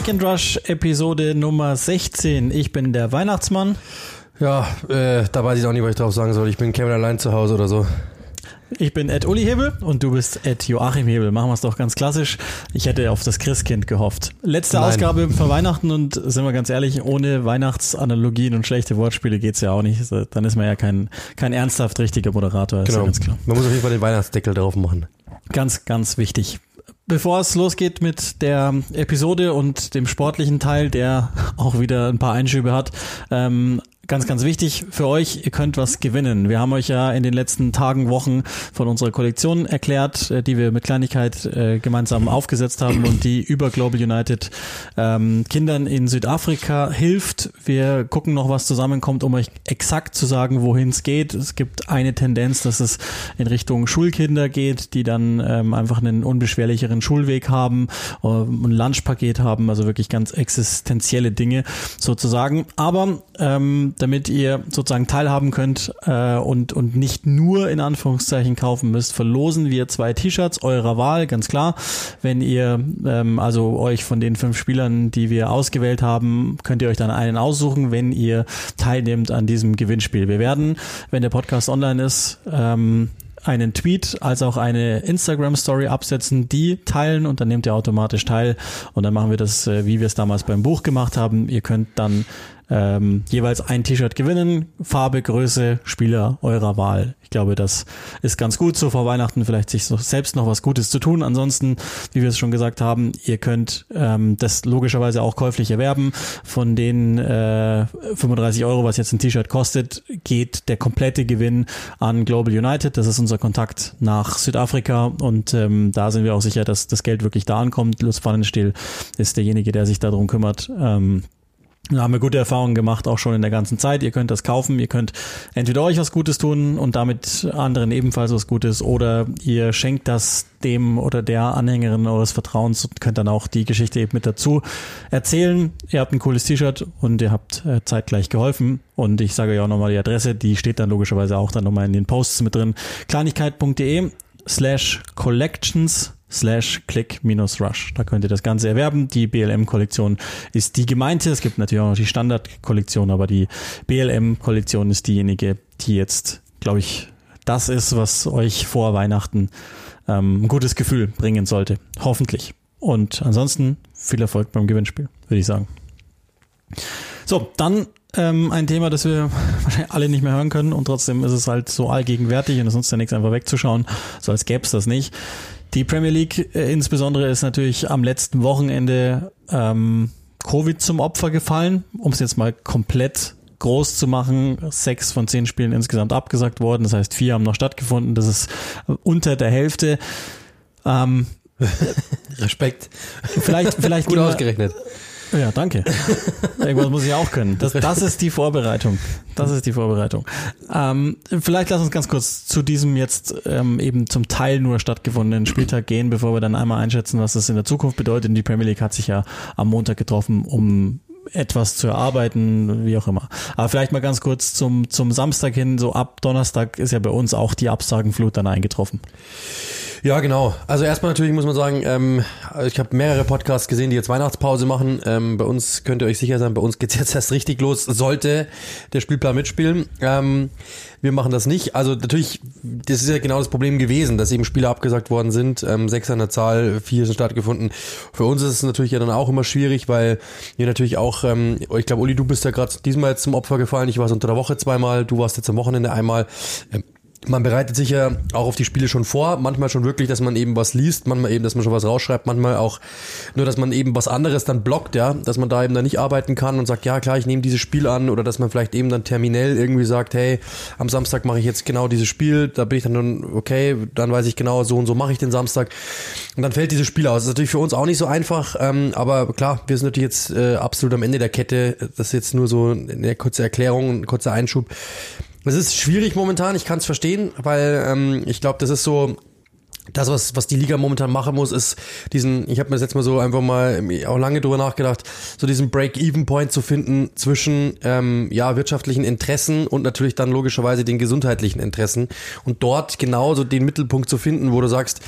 Click and Rush Episode Nummer 16. Ich bin der Weihnachtsmann. Ja, äh, da weiß ich auch nicht, was ich drauf sagen soll. Ich bin Kevin allein zu Hause oder so. Ich bin Ed Uli Hebel und du bist Ed Joachim Hebel. Machen wir es doch ganz klassisch. Ich hätte auf das Christkind gehofft. Letzte Nein. Ausgabe vor Weihnachten und sind wir ganz ehrlich, ohne Weihnachtsanalogien und schlechte Wortspiele geht's ja auch nicht. Dann ist man ja kein, kein ernsthaft richtiger Moderator. Genau. Ja man muss auf jeden Fall den Weihnachtsdeckel drauf machen. Ganz, ganz wichtig. Bevor es losgeht mit der Episode und dem sportlichen Teil, der auch wieder ein paar Einschübe hat, ähm, Ganz, ganz wichtig für euch, ihr könnt was gewinnen. Wir haben euch ja in den letzten Tagen, Wochen von unserer Kollektion erklärt, äh, die wir mit Kleinigkeit äh, gemeinsam aufgesetzt haben und die über Global United ähm, Kindern in Südafrika hilft. Wir gucken noch, was zusammenkommt, um euch exakt zu sagen, wohin es geht. Es gibt eine Tendenz, dass es in Richtung Schulkinder geht, die dann ähm, einfach einen unbeschwerlicheren Schulweg haben, äh, ein Lunchpaket haben, also wirklich ganz existenzielle Dinge sozusagen. Aber ähm, damit ihr sozusagen teilhaben könnt äh, und, und nicht nur in Anführungszeichen kaufen müsst, verlosen wir zwei T-Shirts eurer Wahl, ganz klar. Wenn ihr ähm, also euch von den fünf Spielern, die wir ausgewählt haben, könnt ihr euch dann einen aussuchen, wenn ihr teilnehmt an diesem Gewinnspiel. Wir werden, wenn der Podcast online ist, ähm, einen Tweet als auch eine Instagram Story absetzen, die teilen und dann nehmt ihr automatisch teil und dann machen wir das, äh, wie wir es damals beim Buch gemacht haben. Ihr könnt dann ähm, jeweils ein T-Shirt gewinnen. Farbe, Größe, Spieler eurer Wahl. Ich glaube, das ist ganz gut, so vor Weihnachten vielleicht sich so selbst noch was Gutes zu tun. Ansonsten, wie wir es schon gesagt haben, ihr könnt ähm, das logischerweise auch käuflich erwerben. Von den äh, 35 Euro, was jetzt ein T-Shirt kostet, geht der komplette Gewinn an Global United. Das ist unser Kontakt nach Südafrika und ähm, da sind wir auch sicher, dass das Geld wirklich da ankommt. Lutz Pfannenstiel ist derjenige, der sich darum kümmert. Ähm, da haben wir gute Erfahrungen gemacht, auch schon in der ganzen Zeit. Ihr könnt das kaufen, ihr könnt entweder euch was Gutes tun und damit anderen ebenfalls was Gutes oder ihr schenkt das dem oder der Anhängerin eures Vertrauens und könnt dann auch die Geschichte eben mit dazu erzählen. Ihr habt ein cooles T-Shirt und ihr habt äh, zeitgleich geholfen. Und ich sage ja auch nochmal die Adresse, die steht dann logischerweise auch dann nochmal in den Posts mit drin. Kleinigkeit.de slash collections slash click-rush. Da könnt ihr das Ganze erwerben. Die BLM-Kollektion ist die gemeinte. Es gibt natürlich auch noch die Standard-Kollektion, aber die BLM-Kollektion ist diejenige, die jetzt, glaube ich, das ist, was euch vor Weihnachten ähm, ein gutes Gefühl bringen sollte. Hoffentlich. Und ansonsten viel Erfolg beim Gewinnspiel, würde ich sagen. So, dann ähm, ein Thema, das wir alle nicht mehr hören können und trotzdem ist es halt so allgegenwärtig und es nutzt ja nichts einfach wegzuschauen, so als gäbe es das nicht. Die Premier League äh, insbesondere ist natürlich am letzten Wochenende ähm, Covid zum Opfer gefallen, um es jetzt mal komplett groß zu machen. Sechs von zehn Spielen insgesamt abgesagt worden, das heißt vier haben noch stattgefunden, das ist unter der Hälfte. Ähm, Respekt. Vielleicht, vielleicht gut ausgerechnet. Ja, danke. Irgendwas muss ich auch können. Das, das ist die Vorbereitung. Das ist die Vorbereitung. Ähm, vielleicht lass uns ganz kurz zu diesem jetzt ähm, eben zum Teil nur stattgefundenen Spieltag gehen, bevor wir dann einmal einschätzen, was das in der Zukunft bedeutet. Die Premier League hat sich ja am Montag getroffen, um etwas zu erarbeiten, wie auch immer. Aber vielleicht mal ganz kurz zum, zum Samstag hin, so ab Donnerstag ist ja bei uns auch die Absagenflut dann eingetroffen. Ja, genau. Also erstmal natürlich muss man sagen, ähm, ich habe mehrere Podcasts gesehen, die jetzt Weihnachtspause machen. Ähm, bei uns könnt ihr euch sicher sein, bei uns geht's jetzt erst richtig los, sollte der Spielplan mitspielen. Ähm, wir machen das nicht. Also natürlich, das ist ja genau das Problem gewesen, dass eben Spiele abgesagt worden sind. Ähm, sechs an der Zahl, vier sind stattgefunden. Für uns ist es natürlich ja dann auch immer schwierig, weil wir natürlich auch, ähm, ich glaube, Uli, du bist ja gerade diesmal jetzt zum Opfer gefallen. Ich war unter der Woche zweimal, du warst jetzt am Wochenende einmal. Ähm, man bereitet sich ja auch auf die Spiele schon vor, manchmal schon wirklich, dass man eben was liest, manchmal eben, dass man schon was rausschreibt, manchmal auch nur, dass man eben was anderes dann blockt, ja, dass man da eben dann nicht arbeiten kann und sagt, ja klar, ich nehme dieses Spiel an. Oder dass man vielleicht eben dann terminell irgendwie sagt, hey, am Samstag mache ich jetzt genau dieses Spiel, da bin ich dann, okay, dann weiß ich genau, so und so mache ich den Samstag. Und dann fällt dieses Spiel aus. Das ist natürlich für uns auch nicht so einfach, ähm, aber klar, wir sind natürlich jetzt äh, absolut am Ende der Kette, das ist jetzt nur so eine kurze Erklärung, ein kurzer Einschub. Es ist schwierig momentan, ich kann es verstehen, weil ähm, ich glaube, das ist so das, was, was die Liga momentan machen muss, ist diesen, ich habe mir das jetzt mal so einfach mal auch lange drüber nachgedacht, so diesen Break-Even-Point zu finden zwischen ähm, ja, wirtschaftlichen Interessen und natürlich dann logischerweise den gesundheitlichen Interessen. Und dort genauso den Mittelpunkt zu finden, wo du sagst,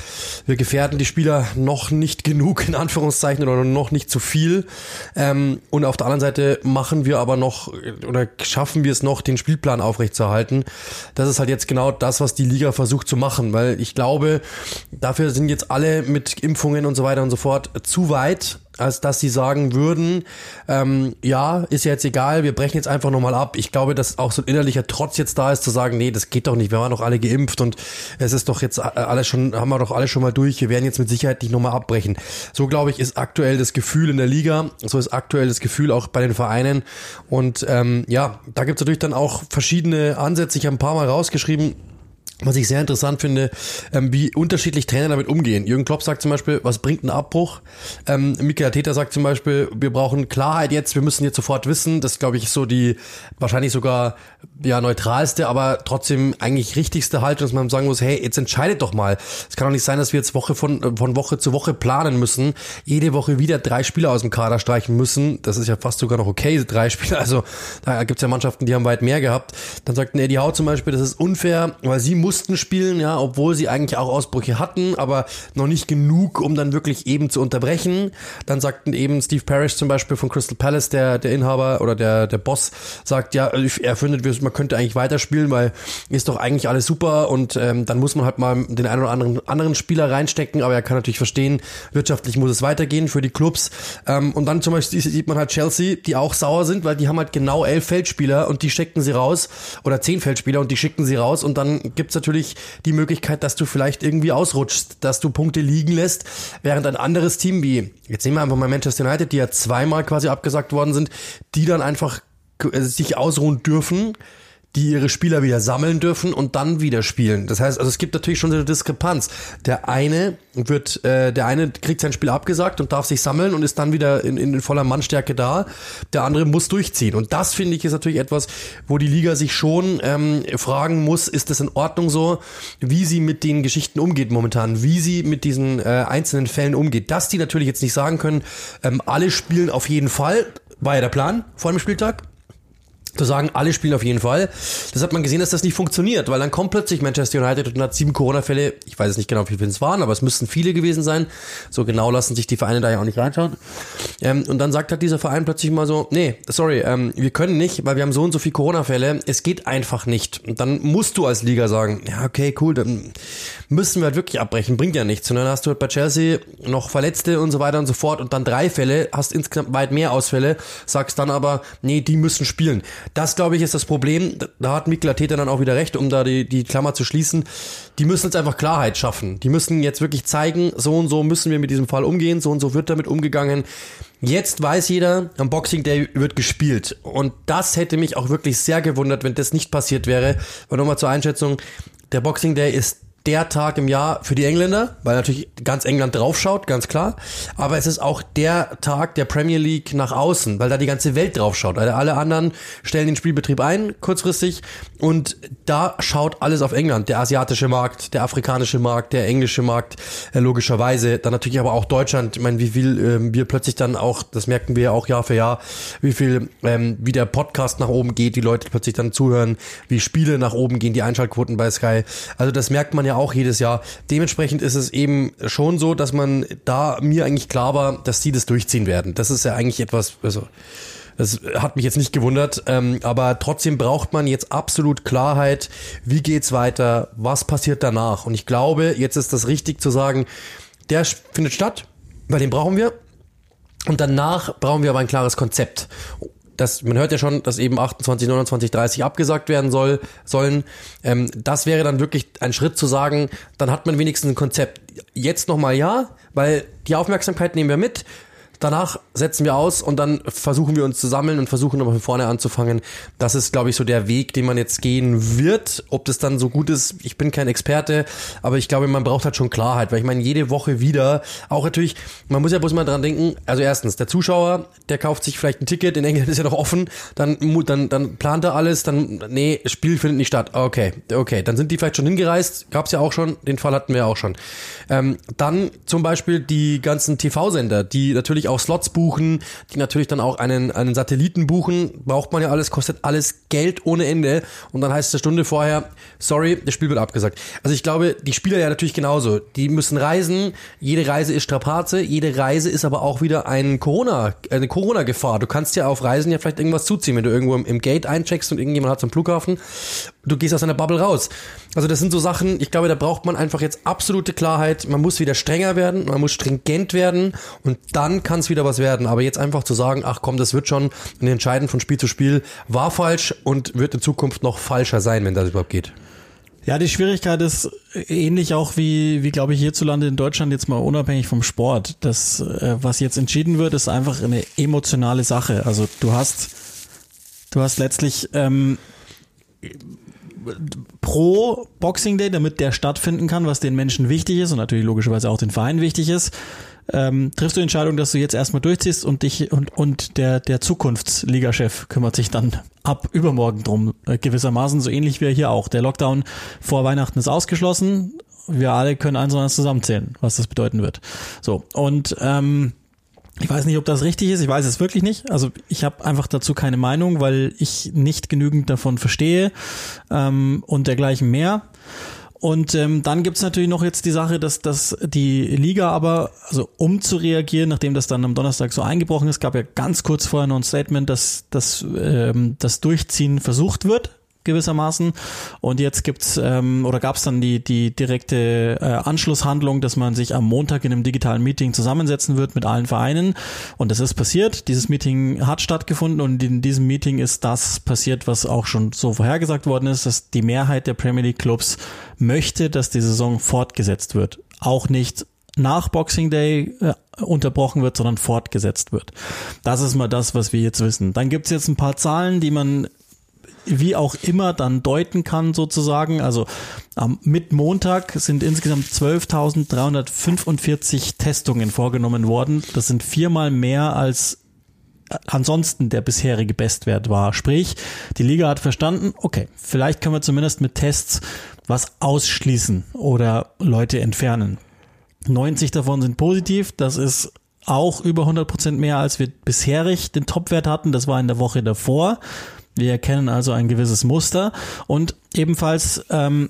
wir gefährden die Spieler noch nicht genug, in Anführungszeichen, oder noch nicht zu viel. Ähm, und auf der anderen Seite machen wir aber noch oder schaffen wir es noch, den Spielplan aufrechtzuerhalten. Das ist halt jetzt genau das, was die Liga versucht zu machen, weil ich glaube, Dafür sind jetzt alle mit Impfungen und so weiter und so fort zu weit, als dass sie sagen würden, ähm, ja, ist ja jetzt egal, wir brechen jetzt einfach nochmal ab. Ich glaube, dass auch so ein innerlicher Trotz jetzt da ist, zu sagen, nee, das geht doch nicht, wir waren doch alle geimpft und es ist doch jetzt alles schon, haben wir doch alle schon mal durch, wir werden jetzt mit Sicherheit nicht nochmal abbrechen. So, glaube ich, ist aktuell das Gefühl in der Liga, so ist aktuell das Gefühl auch bei den Vereinen und ähm, ja, da gibt's natürlich dann auch verschiedene Ansätze, ich habe ein paar Mal rausgeschrieben, was ich sehr interessant finde, ähm, wie unterschiedlich Trainer damit umgehen. Jürgen Klopp sagt zum Beispiel, was bringt ein Abbruch? Ähm, Michael Täter sagt zum Beispiel, wir brauchen Klarheit jetzt, wir müssen jetzt sofort wissen. Das glaube ich so die wahrscheinlich sogar ja neutralste, aber trotzdem eigentlich richtigste Haltung, dass man sagen muss, hey, jetzt entscheidet doch mal. Es kann doch nicht sein, dass wir jetzt Woche von, von Woche zu Woche planen müssen, jede Woche wieder drei Spieler aus dem Kader streichen müssen. Das ist ja fast sogar noch okay, drei Spieler. Also da gibt's ja Mannschaften, die haben weit mehr gehabt. Dann sagt Eddie Howe zum Beispiel, das ist unfair, weil sie mussten spielen, ja, obwohl sie eigentlich auch Ausbrüche hatten, aber noch nicht genug, um dann wirklich eben zu unterbrechen. Dann sagten eben Steve Parrish zum Beispiel von Crystal Palace, der, der Inhaber oder der, der Boss, sagt, ja, er findet, man könnte eigentlich weiterspielen, weil ist doch eigentlich alles super und ähm, dann muss man halt mal den einen oder anderen anderen Spieler reinstecken, aber er kann natürlich verstehen, wirtschaftlich muss es weitergehen für die Clubs. Ähm, und dann zum Beispiel sieht man halt Chelsea, die auch sauer sind, weil die haben halt genau elf Feldspieler und die stecken sie raus oder zehn Feldspieler und die schicken sie raus und dann gibt's natürlich die Möglichkeit, dass du vielleicht irgendwie ausrutschst, dass du Punkte liegen lässt, während ein anderes Team wie, jetzt nehmen wir einfach mal Manchester United, die ja zweimal quasi abgesagt worden sind, die dann einfach äh, sich ausruhen dürfen, die ihre Spieler wieder sammeln dürfen und dann wieder spielen. Das heißt, also es gibt natürlich schon eine Diskrepanz. Der eine wird, äh, der eine kriegt sein Spiel abgesagt und darf sich sammeln und ist dann wieder in, in voller Mannstärke da. Der andere muss durchziehen. Und das finde ich ist natürlich etwas, wo die Liga sich schon ähm, fragen muss, ist das in Ordnung so, wie sie mit den Geschichten umgeht momentan, wie sie mit diesen äh, einzelnen Fällen umgeht. Dass die natürlich jetzt nicht sagen können, ähm, alle spielen auf jeden Fall, war ja der Plan vor dem Spieltag zu sagen, alle spielen auf jeden Fall. Das hat man gesehen, dass das nicht funktioniert, weil dann kommt plötzlich Manchester United und hat sieben Corona-Fälle. Ich weiß es nicht genau, wie viele es waren, aber es müssten viele gewesen sein. So genau lassen sich die Vereine da ja auch nicht reinschauen. Ähm, und dann sagt halt dieser Verein plötzlich mal so, nee, sorry, ähm, wir können nicht, weil wir haben so und so viele Corona-Fälle. Es geht einfach nicht. Und dann musst du als Liga sagen, ja, okay, cool, dann müssen wir halt wirklich abbrechen, bringt ja nichts. Und dann hast du halt bei Chelsea noch Verletzte und so weiter und so fort und dann drei Fälle, hast insgesamt weit mehr Ausfälle, sagst dann aber, nee, die müssen spielen. Das, glaube ich, ist das Problem. Da hat Mikkel Arteta dann auch wieder recht, um da die, die Klammer zu schließen. Die müssen jetzt einfach Klarheit schaffen. Die müssen jetzt wirklich zeigen, so und so müssen wir mit diesem Fall umgehen, so und so wird damit umgegangen. Jetzt weiß jeder, am Boxing Day wird gespielt. Und das hätte mich auch wirklich sehr gewundert, wenn das nicht passiert wäre. Aber nochmal zur Einschätzung, der Boxing Day ist der Tag im Jahr für die Engländer, weil natürlich ganz England draufschaut, ganz klar. Aber es ist auch der Tag der Premier League nach außen, weil da die ganze Welt draufschaut. Weil alle anderen stellen den Spielbetrieb ein, kurzfristig. Und da schaut alles auf England. Der asiatische Markt, der afrikanische Markt, der englische Markt, äh, logischerweise. Dann natürlich aber auch Deutschland. Ich meine, wie viel äh, wir plötzlich dann auch, das merken wir auch Jahr für Jahr, wie viel, ähm, wie der Podcast nach oben geht, die Leute plötzlich dann zuhören, wie Spiele nach oben gehen, die Einschaltquoten bei Sky. Also das merkt man ja auch jedes Jahr. Dementsprechend ist es eben schon so, dass man da mir eigentlich klar war, dass sie das durchziehen werden. Das ist ja eigentlich etwas, also das hat mich jetzt nicht gewundert, ähm, aber trotzdem braucht man jetzt absolut Klarheit, wie geht's weiter, was passiert danach. Und ich glaube, jetzt ist das richtig zu sagen, der findet statt, weil den brauchen wir. Und danach brauchen wir aber ein klares Konzept das, man hört ja schon, dass eben 28, 29, 30 abgesagt werden soll, sollen. Ähm, das wäre dann wirklich ein Schritt zu sagen, dann hat man wenigstens ein Konzept. Jetzt nochmal ja, weil die Aufmerksamkeit nehmen wir mit. Danach setzen wir aus und dann versuchen wir uns zu sammeln und versuchen nochmal von vorne anzufangen. Das ist, glaube ich, so der Weg, den man jetzt gehen wird. Ob das dann so gut ist, ich bin kein Experte, aber ich glaube, man braucht halt schon Klarheit, weil ich meine, jede Woche wieder, auch natürlich, man muss ja bloß mal dran denken, also erstens, der Zuschauer, der kauft sich vielleicht ein Ticket, in England ist ja noch offen, dann, dann, dann plant er alles, dann, nee, Spiel findet nicht statt. Okay, okay, dann sind die vielleicht schon hingereist, gab's ja auch schon, den Fall hatten wir auch schon. Ähm, dann zum Beispiel die ganzen TV-Sender, die natürlich auch Slots buchen, die natürlich dann auch einen, einen Satelliten buchen, braucht man ja alles, kostet alles Geld ohne Ende und dann heißt es eine Stunde vorher, sorry, das Spiel wird abgesagt. Also ich glaube, die Spieler ja natürlich genauso. Die müssen reisen, jede Reise ist Strapaze, jede Reise ist aber auch wieder ein Corona, eine Corona-Gefahr. Du kannst ja auf Reisen ja vielleicht irgendwas zuziehen, wenn du irgendwo im, im Gate eincheckst und irgendjemand hat zum Flughafen, du gehst aus deiner Bubble raus. Also das sind so Sachen, ich glaube, da braucht man einfach jetzt absolute Klarheit. Man muss wieder strenger werden, man muss stringent werden und dann kann es wieder was werden. Aber jetzt einfach zu sagen, ach komm, das wird schon ein Entscheiden von Spiel zu Spiel, war falsch und wird in Zukunft noch falscher sein, wenn das überhaupt geht. Ja, die Schwierigkeit ist ähnlich auch wie, wie glaube ich, hierzulande in Deutschland jetzt mal unabhängig vom Sport. Das, äh, was jetzt entschieden wird, ist einfach eine emotionale Sache. Also du hast, du hast letztlich ähm, pro Boxing Day, damit der stattfinden kann, was den Menschen wichtig ist und natürlich logischerweise auch den Verein wichtig ist, ähm, triffst du die Entscheidung, dass du jetzt erstmal durchziehst und dich und, und der, der Zukunftsligachef kümmert sich dann ab übermorgen drum, äh, gewissermaßen, so ähnlich wie hier auch. Der Lockdown vor Weihnachten ist ausgeschlossen. Wir alle können eins und eins zusammenzählen, was das bedeuten wird. So, und ähm, ich weiß nicht, ob das richtig ist. Ich weiß es wirklich nicht. Also ich habe einfach dazu keine Meinung, weil ich nicht genügend davon verstehe ähm, und dergleichen mehr. Und ähm, dann gibt's natürlich noch jetzt die Sache, dass, dass die Liga aber, also um zu reagieren, nachdem das dann am Donnerstag so eingebrochen ist, gab ja ganz kurz vorher noch ein Statement, dass, dass ähm, das Durchziehen versucht wird gewissermaßen. Und jetzt gibt's ähm, oder gab's dann die die direkte äh, Anschlusshandlung, dass man sich am Montag in einem digitalen Meeting zusammensetzen wird mit allen Vereinen. Und das ist passiert. Dieses Meeting hat stattgefunden und in diesem Meeting ist das passiert, was auch schon so vorhergesagt worden ist, dass die Mehrheit der Premier League Clubs möchte, dass die Saison fortgesetzt wird. Auch nicht nach Boxing Day äh, unterbrochen wird, sondern fortgesetzt wird. Das ist mal das, was wir jetzt wissen. Dann gibt's jetzt ein paar Zahlen, die man wie auch immer dann deuten kann sozusagen. Also ähm, mit Montag sind insgesamt 12.345 Testungen vorgenommen worden. Das sind viermal mehr als äh, ansonsten der bisherige Bestwert war. Sprich, die Liga hat verstanden, okay, vielleicht können wir zumindest mit Tests was ausschließen oder Leute entfernen. 90 davon sind positiv, das ist auch über 100 Prozent mehr, als wir bisherig den Topwert hatten. Das war in der Woche davor. Wir erkennen also ein gewisses Muster und ebenfalls ähm,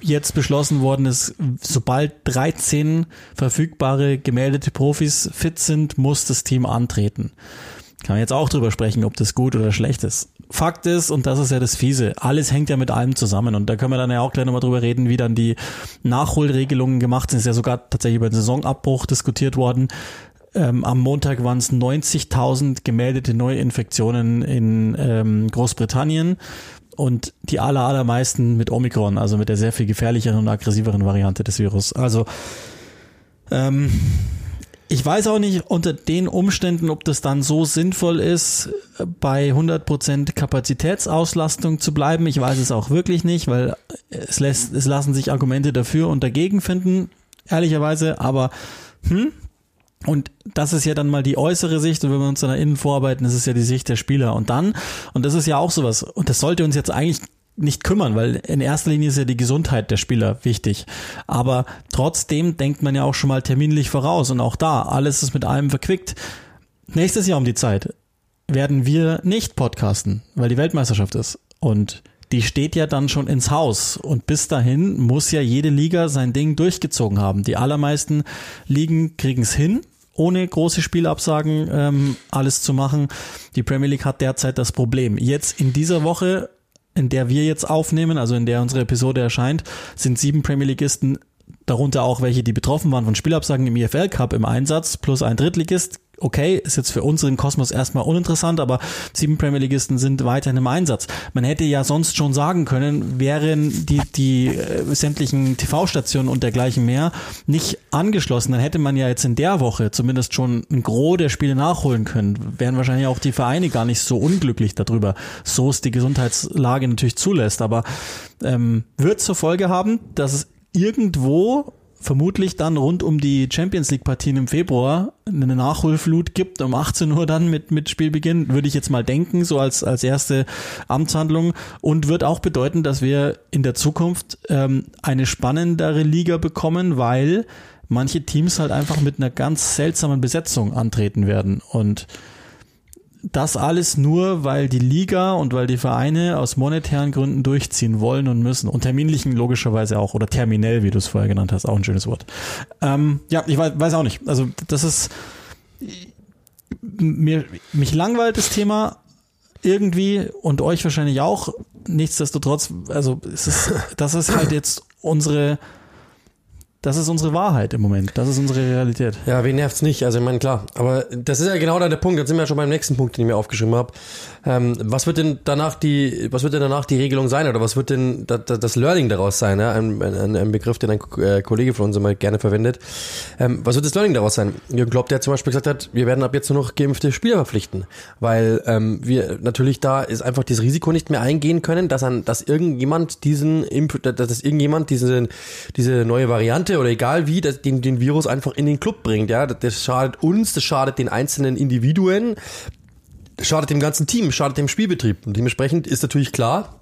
jetzt beschlossen worden ist, sobald 13 verfügbare gemeldete Profis fit sind, muss das Team antreten. Kann man jetzt auch drüber sprechen, ob das gut oder schlecht ist. Fakt ist, und das ist ja das Fiese, alles hängt ja mit allem zusammen. Und da können wir dann ja auch gleich nochmal drüber reden, wie dann die Nachholregelungen gemacht sind. Ist ja sogar tatsächlich über den Saisonabbruch diskutiert worden. Ähm, am Montag waren es 90.000 gemeldete Neuinfektionen in ähm, Großbritannien und die aller, allermeisten mit Omikron, also mit der sehr viel gefährlicheren und aggressiveren Variante des Virus. Also ähm, ich weiß auch nicht unter den Umständen, ob das dann so sinnvoll ist, bei 100% Kapazitätsauslastung zu bleiben. Ich weiß es auch wirklich nicht, weil es, lässt, es lassen sich Argumente dafür und dagegen finden, ehrlicherweise. Aber hm, und das ist ja dann mal die äußere Sicht und wenn wir uns dann nach innen vorarbeiten, das ist ja die Sicht der Spieler. Und dann, und das ist ja auch sowas, und das sollte uns jetzt eigentlich nicht kümmern, weil in erster Linie ist ja die Gesundheit der Spieler wichtig. Aber trotzdem denkt man ja auch schon mal terminlich voraus und auch da, alles ist mit allem verquickt. Nächstes Jahr um die Zeit werden wir nicht podcasten, weil die Weltmeisterschaft ist. Und die steht ja dann schon ins Haus. Und bis dahin muss ja jede Liga sein Ding durchgezogen haben. Die allermeisten Ligen kriegen es hin, ohne große Spielabsagen ähm, alles zu machen. Die Premier League hat derzeit das Problem. Jetzt in dieser Woche, in der wir jetzt aufnehmen, also in der unsere Episode erscheint, sind sieben Premier Leagueisten darunter auch welche, die betroffen waren von Spielabsagen im IFL Cup im Einsatz, plus ein Drittligist okay, ist jetzt für unseren Kosmos erstmal uninteressant, aber sieben Premier Leagueisten sind weiterhin im Einsatz. Man hätte ja sonst schon sagen können, wären die, die äh, sämtlichen TV-Stationen und dergleichen mehr nicht angeschlossen, dann hätte man ja jetzt in der Woche zumindest schon ein Gros der Spiele nachholen können. Wären wahrscheinlich auch die Vereine gar nicht so unglücklich darüber, so es die Gesundheitslage natürlich zulässt. Aber ähm, wird zur Folge haben, dass es irgendwo vermutlich dann rund um die Champions League Partien im Februar eine Nachholflut gibt um 18 Uhr dann mit mit Spielbeginn würde ich jetzt mal denken so als als erste Amtshandlung. Und wird auch bedeuten dass wir in der Zukunft ähm, eine spannendere Liga bekommen weil manche Teams halt einfach mit einer ganz seltsamen Besetzung antreten werden. Und das alles nur, weil die Liga und weil die Vereine aus monetären Gründen durchziehen wollen und müssen. Und terminlichen logischerweise auch. Oder terminell, wie du es vorher genannt hast. Auch ein schönes Wort. Ähm, ja, ich weiß, weiß auch nicht. Also das ist mir, mich langweilt das Thema irgendwie und euch wahrscheinlich auch. Nichtsdestotrotz, also es ist, das ist halt jetzt unsere das ist unsere Wahrheit im Moment. Das ist unsere Realität. Ja, wen nervt's nicht? Also ich meine, klar. Aber das ist ja genau da der Punkt. Jetzt sind wir ja schon beim nächsten Punkt, den ich mir aufgeschrieben habe. Ähm, was wird denn danach die, was wird denn danach die Regelung sein? Oder was wird denn das, das Learning daraus sein? Ja? Ein, ein, ein, Begriff, den ein äh, Kollege von uns immer gerne verwendet. Ähm, was wird das Learning daraus sein? Jürgen Klopp, der zum Beispiel gesagt hat, wir werden ab jetzt nur noch geimpfte Spieler verpflichten. Weil ähm, wir natürlich da ist einfach das Risiko nicht mehr eingehen können, dass, an, dass irgendjemand diesen dass irgendjemand diese, diese neue Variante oder egal wie, das, den, den Virus einfach in den Club bringt. Ja, das schadet uns, das schadet den einzelnen Individuen, das schadet dem ganzen Team, schadet dem Spielbetrieb. Und dementsprechend ist natürlich klar,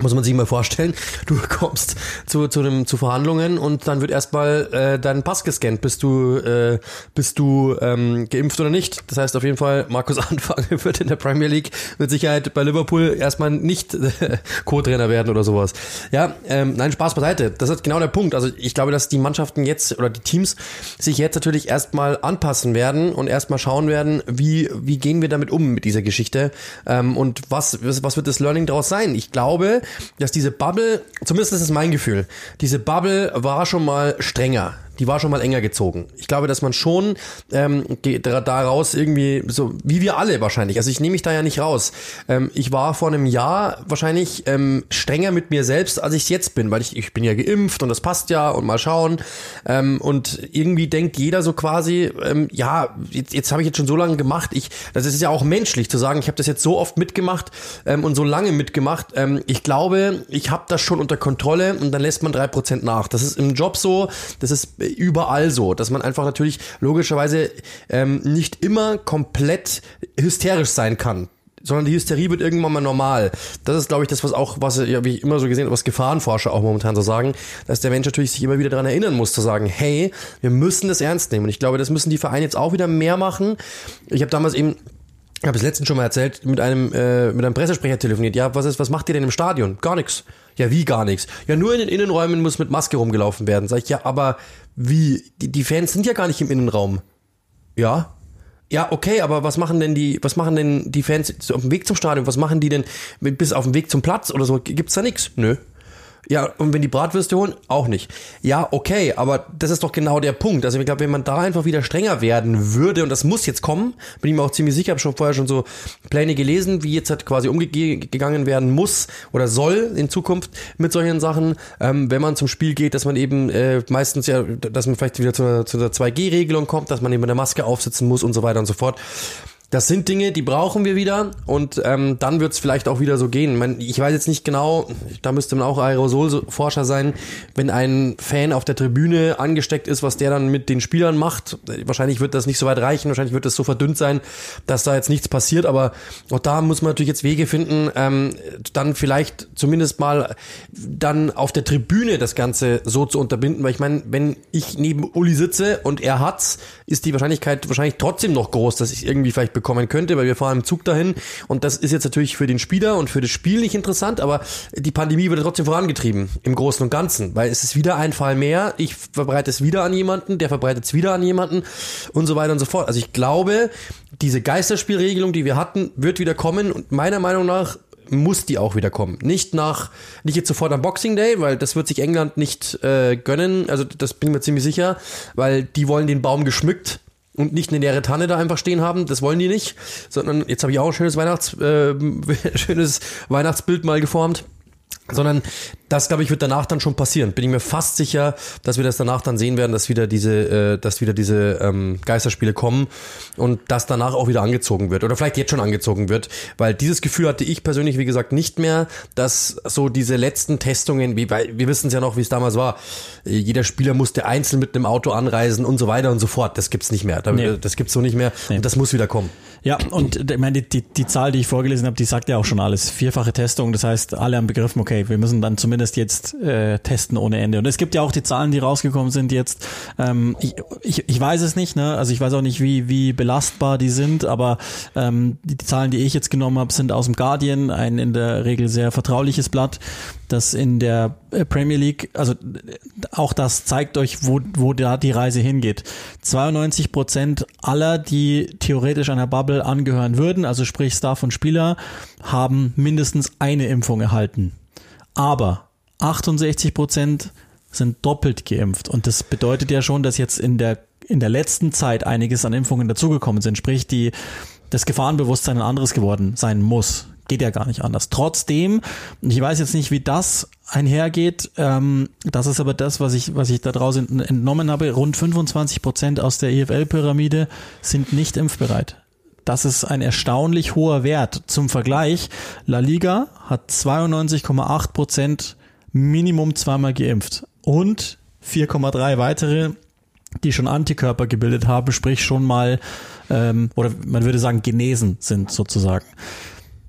muss man sich mal vorstellen, du kommst zu, zu, dem, zu Verhandlungen und dann wird erstmal äh, dein Pass gescannt, bist du, äh, bist du ähm, geimpft oder nicht. Das heißt auf jeden Fall, Markus Anfang wird in der Premier League mit Sicherheit bei Liverpool erstmal nicht äh, Co-Trainer werden oder sowas. Ja, ähm, nein, Spaß beiseite. Das ist genau der Punkt. Also ich glaube, dass die Mannschaften jetzt oder die Teams sich jetzt natürlich erstmal anpassen werden und erstmal schauen werden, wie, wie gehen wir damit um mit dieser Geschichte ähm, und was, was wird das Learning daraus sein. Ich glaube, dass diese Bubble, zumindest ist es mein Gefühl, diese Bubble war schon mal strenger die war schon mal enger gezogen. Ich glaube, dass man schon ähm, daraus irgendwie, so wie wir alle wahrscheinlich, also ich nehme mich da ja nicht raus. Ähm, ich war vor einem Jahr wahrscheinlich ähm, strenger mit mir selbst, als ich es jetzt bin, weil ich, ich bin ja geimpft und das passt ja und mal schauen. Ähm, und irgendwie denkt jeder so quasi, ähm, ja, jetzt, jetzt habe ich jetzt schon so lange gemacht. Ich, das ist ja auch menschlich zu sagen, ich habe das jetzt so oft mitgemacht ähm, und so lange mitgemacht. Ähm, ich glaube, ich habe das schon unter Kontrolle und dann lässt man drei Prozent nach. Das ist im Job so, das ist überall so, dass man einfach natürlich logischerweise ähm, nicht immer komplett hysterisch sein kann sondern die Hysterie wird irgendwann mal normal. Das ist, glaube ich, das, was auch, was ja, wie ich immer so gesehen habe, was Gefahrenforscher auch momentan so sagen, dass der Mensch natürlich sich immer wieder daran erinnern muss, zu sagen, hey, wir müssen das ernst nehmen. Und ich glaube, das müssen die Vereine jetzt auch wieder mehr machen. Ich habe damals eben ich habe es letztens schon mal erzählt, mit einem, äh, mit einem Pressesprecher telefoniert. Ja, was ist, was macht ihr denn im Stadion? Gar nichts. Ja, wie gar nichts? Ja, nur in den Innenräumen muss mit Maske rumgelaufen werden. Sag ich, ja, aber wie? Die, die Fans sind ja gar nicht im Innenraum. Ja. Ja, okay, aber was machen denn die, was machen denn die Fans auf dem Weg zum Stadion? Was machen die denn bis auf dem Weg zum Platz oder so? Gibt's da nichts? Nö. Ja, und wenn die Bratwürste holen, auch nicht. Ja, okay, aber das ist doch genau der Punkt. Also ich glaube, wenn man da einfach wieder strenger werden würde, und das muss jetzt kommen, bin ich mir auch ziemlich sicher, habe schon vorher schon so Pläne gelesen, wie jetzt halt quasi umgegangen werden muss oder soll in Zukunft mit solchen Sachen, ähm, wenn man zum Spiel geht, dass man eben äh, meistens ja, dass man vielleicht wieder zu, zu der 2G-Regelung kommt, dass man eben eine Maske aufsetzen muss und so weiter und so fort. Das sind Dinge, die brauchen wir wieder und ähm, dann wird es vielleicht auch wieder so gehen. Ich, mein, ich weiß jetzt nicht genau, da müsste man auch Aerosolforscher sein, wenn ein Fan auf der Tribüne angesteckt ist, was der dann mit den Spielern macht. Wahrscheinlich wird das nicht so weit reichen, wahrscheinlich wird das so verdünnt sein, dass da jetzt nichts passiert, aber auch da muss man natürlich jetzt Wege finden, ähm, dann vielleicht zumindest mal dann auf der Tribüne das Ganze so zu unterbinden, weil ich meine, wenn ich neben Uli sitze und er hat's, ist die Wahrscheinlichkeit wahrscheinlich trotzdem noch groß, dass ich irgendwie vielleicht bekommen könnte, weil wir fahren im Zug dahin und das ist jetzt natürlich für den Spieler und für das Spiel nicht interessant, aber die Pandemie wird trotzdem vorangetrieben im Großen und Ganzen, weil es ist wieder ein Fall mehr, ich verbreite es wieder an jemanden, der verbreitet es wieder an jemanden und so weiter und so fort. Also ich glaube, diese Geisterspielregelung, die wir hatten, wird wieder kommen und meiner Meinung nach muss die auch wieder kommen. Nicht nach, nicht jetzt sofort am Boxing Day, weil das wird sich England nicht äh, gönnen. Also das bin ich mir ziemlich sicher, weil die wollen den Baum geschmückt und nicht eine leere Tanne da einfach stehen haben. Das wollen die nicht, sondern jetzt habe ich auch ein schönes Weihnachts, äh, schönes Weihnachtsbild mal geformt sondern das, glaube ich, wird danach dann schon passieren. Bin ich mir fast sicher, dass wir das danach dann sehen werden, dass wieder diese, äh, dass wieder diese ähm, Geisterspiele kommen und das danach auch wieder angezogen wird oder vielleicht jetzt schon angezogen wird, weil dieses Gefühl hatte ich persönlich, wie gesagt, nicht mehr, dass so diese letzten Testungen, wie weil wir wissen es ja noch, wie es damals war, jeder Spieler musste einzeln mit einem Auto anreisen und so weiter und so fort. Das gibt's nicht mehr. Nee. Das gibt's so nicht mehr nee. und das muss wieder kommen. Ja, und ich meine, die, die, die Zahl, die ich vorgelesen habe, die sagt ja auch schon alles. Vierfache Testung, das heißt, alle haben begriffen, okay, wir müssen dann zumindest jetzt äh, testen ohne Ende. Und es gibt ja auch die Zahlen, die rausgekommen sind jetzt. Ähm, ich, ich, ich weiß es nicht, ne? Also ich weiß auch nicht, wie, wie belastbar die sind, aber ähm, die, die Zahlen, die ich jetzt genommen habe, sind aus dem Guardian, ein in der Regel sehr vertrauliches Blatt dass in der äh, Premier League, also auch das zeigt euch, wo, wo da die Reise hingeht. 92 Prozent aller, die theoretisch einer Bubble angehören würden, also sprich Staff und Spieler, haben mindestens eine Impfung erhalten. Aber 68 Prozent sind doppelt geimpft. Und das bedeutet ja schon, dass jetzt in der, in der letzten Zeit einiges an Impfungen dazugekommen sind. Sprich, die, das Gefahrenbewusstsein ein anderes geworden sein muss. Geht ja gar nicht anders. Trotzdem, ich weiß jetzt nicht, wie das einhergeht, ähm, das ist aber das, was ich, was ich da draußen entnommen habe. Rund 25 Prozent aus der EFL-Pyramide sind nicht impfbereit. Das ist ein erstaunlich hoher Wert. Zum Vergleich, La Liga hat 92,8 Prozent Minimum zweimal geimpft und 4,3 weitere, die schon Antikörper gebildet haben, sprich schon mal, ähm, oder man würde sagen, genesen sind sozusagen.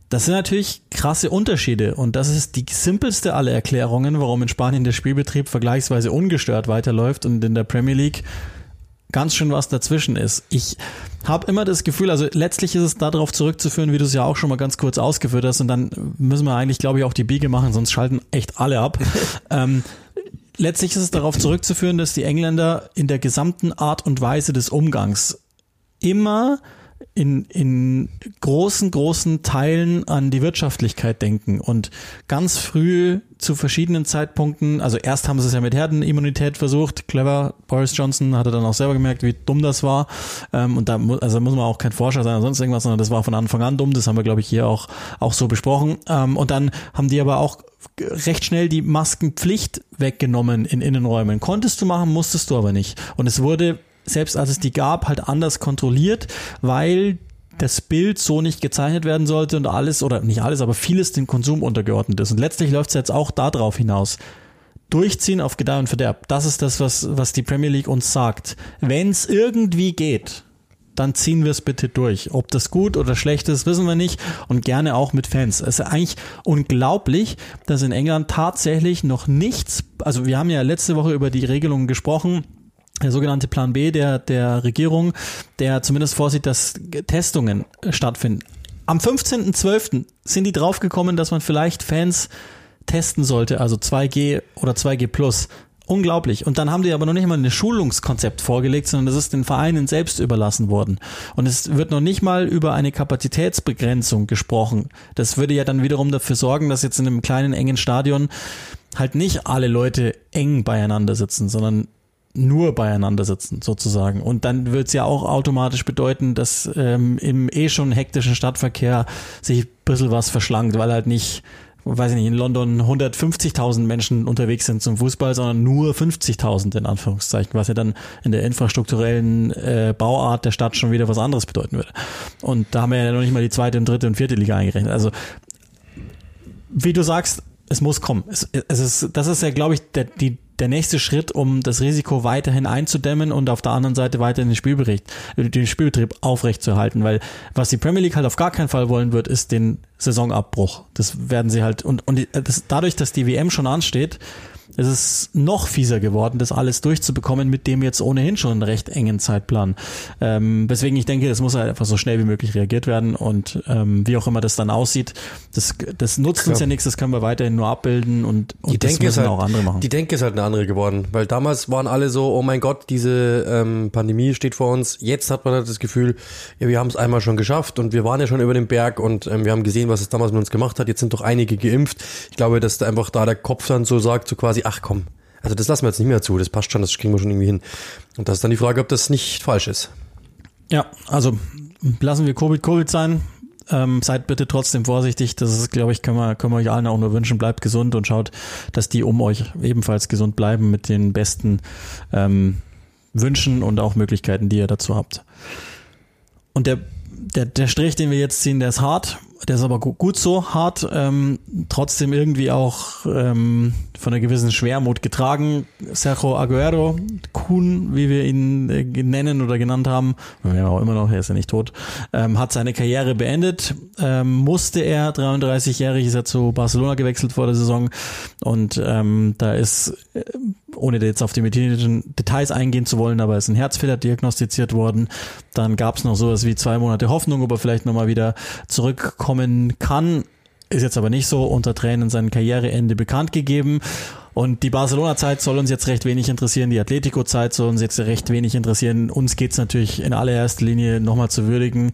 Das sind natürlich krasse Unterschiede und das ist die simpelste aller Erklärungen, warum in Spanien der Spielbetrieb vergleichsweise ungestört weiterläuft und in der Premier League ganz schön was dazwischen ist. Ich habe immer das Gefühl, also letztlich ist es darauf zurückzuführen, wie du es ja auch schon mal ganz kurz ausgeführt hast und dann müssen wir eigentlich, glaube ich, auch die Biege machen, sonst schalten echt alle ab. ähm, letztlich ist es darauf zurückzuführen, dass die Engländer in der gesamten Art und Weise des Umgangs immer in, in großen, großen Teilen an die Wirtschaftlichkeit denken und ganz früh zu verschiedenen Zeitpunkten, also erst haben sie es ja mit Herdenimmunität versucht, clever, Boris Johnson hatte dann auch selber gemerkt, wie dumm das war ähm, und da muss, also muss man auch kein Forscher sein oder sonst irgendwas, sondern das war von Anfang an dumm, das haben wir glaube ich hier auch, auch so besprochen ähm, und dann haben die aber auch recht schnell die Maskenpflicht weggenommen in Innenräumen. Konntest du machen, musstest du aber nicht. Und es wurde selbst als es die gab, halt anders kontrolliert, weil das Bild so nicht gezeichnet werden sollte und alles, oder nicht alles, aber vieles dem Konsum untergeordnet ist. Und letztlich läuft es jetzt auch darauf hinaus. Durchziehen auf Gedeih und Verderb. Das ist das, was, was die Premier League uns sagt. Wenn es irgendwie geht, dann ziehen wir es bitte durch. Ob das gut oder schlecht ist, wissen wir nicht. Und gerne auch mit Fans. Es ist eigentlich unglaublich, dass in England tatsächlich noch nichts, also wir haben ja letzte Woche über die Regelungen gesprochen, der sogenannte Plan B der, der Regierung, der zumindest vorsieht, dass Testungen stattfinden. Am 15.12. sind die draufgekommen, dass man vielleicht Fans testen sollte, also 2G oder 2G Plus. Unglaublich. Und dann haben die aber noch nicht mal ein Schulungskonzept vorgelegt, sondern das ist den Vereinen selbst überlassen worden. Und es wird noch nicht mal über eine Kapazitätsbegrenzung gesprochen. Das würde ja dann wiederum dafür sorgen, dass jetzt in einem kleinen, engen Stadion halt nicht alle Leute eng beieinander sitzen, sondern nur beieinander sitzen, sozusagen. Und dann wird es ja auch automatisch bedeuten, dass ähm, im eh schon hektischen Stadtverkehr sich ein bisschen was verschlankt, weil halt nicht, weiß ich nicht, in London 150.000 Menschen unterwegs sind zum Fußball, sondern nur 50.000 in Anführungszeichen, was ja dann in der infrastrukturellen äh, Bauart der Stadt schon wieder was anderes bedeuten würde. Und da haben wir ja noch nicht mal die zweite und dritte und vierte Liga eingerechnet. Also, wie du sagst, es muss kommen. Es, es ist, das ist ja, glaube ich, der, die, der nächste Schritt, um das Risiko weiterhin einzudämmen und auf der anderen Seite weiterhin den Spielbericht, den Spielbetrieb aufrechtzuerhalten, weil was die Premier League halt auf gar keinen Fall wollen wird, ist den Saisonabbruch. Das werden sie halt und und das, dadurch, dass die WM schon ansteht, es ist noch fieser geworden, das alles durchzubekommen mit dem jetzt ohnehin schon recht engen Zeitplan. Ähm, weswegen ich denke, es muss halt einfach so schnell wie möglich reagiert werden und ähm, wie auch immer das dann aussieht, das, das nutzt uns ja nichts, das können wir weiterhin nur abbilden und, und die das Denke müssen halt, auch andere machen. Die Denke ist halt eine andere geworden, weil damals waren alle so, oh mein Gott, diese ähm, Pandemie steht vor uns. Jetzt hat man halt das Gefühl, ja, wir haben es einmal schon geschafft und wir waren ja schon über den Berg und ähm, wir haben gesehen, was es damals mit uns gemacht hat. Jetzt sind doch einige geimpft. Ich glaube, dass da einfach da der Kopf dann so sagt, so quasi, ach komm, also das lassen wir jetzt nicht mehr zu, das passt schon, das kriegen wir schon irgendwie hin. Und das ist dann die Frage, ob das nicht falsch ist. Ja, also lassen wir Covid Covid sein. Ähm, seid bitte trotzdem vorsichtig. Das ist, glaube ich, können wir, können wir euch allen auch nur wünschen. Bleibt gesund und schaut, dass die um euch ebenfalls gesund bleiben mit den besten ähm, Wünschen und auch Möglichkeiten, die ihr dazu habt. Und der, der, der Strich, den wir jetzt ziehen, der ist hart. Der ist aber gut so hart, ähm, trotzdem irgendwie auch ähm, von einer gewissen Schwermut getragen. Sergio Aguero, Kuhn, wie wir ihn äh, nennen oder genannt haben, ja auch immer noch, er ist ja nicht tot, ähm, hat seine Karriere beendet. Ähm, musste er, 33-jährig ist er zu Barcelona gewechselt vor der Saison und ähm, da ist, äh, ohne jetzt auf die medizinischen Details eingehen zu wollen, aber ist ein Herzfehler diagnostiziert worden. Dann gab es noch sowas wie zwei Monate Hoffnung, ob er vielleicht nochmal wieder zurückkommen kann. Ist jetzt aber nicht so unter Tränen sein Karriereende bekannt gegeben. Und die Barcelona-Zeit soll uns jetzt recht wenig interessieren, die Atletico-Zeit soll uns jetzt recht wenig interessieren. Uns geht's natürlich in allererster Linie nochmal zu würdigen,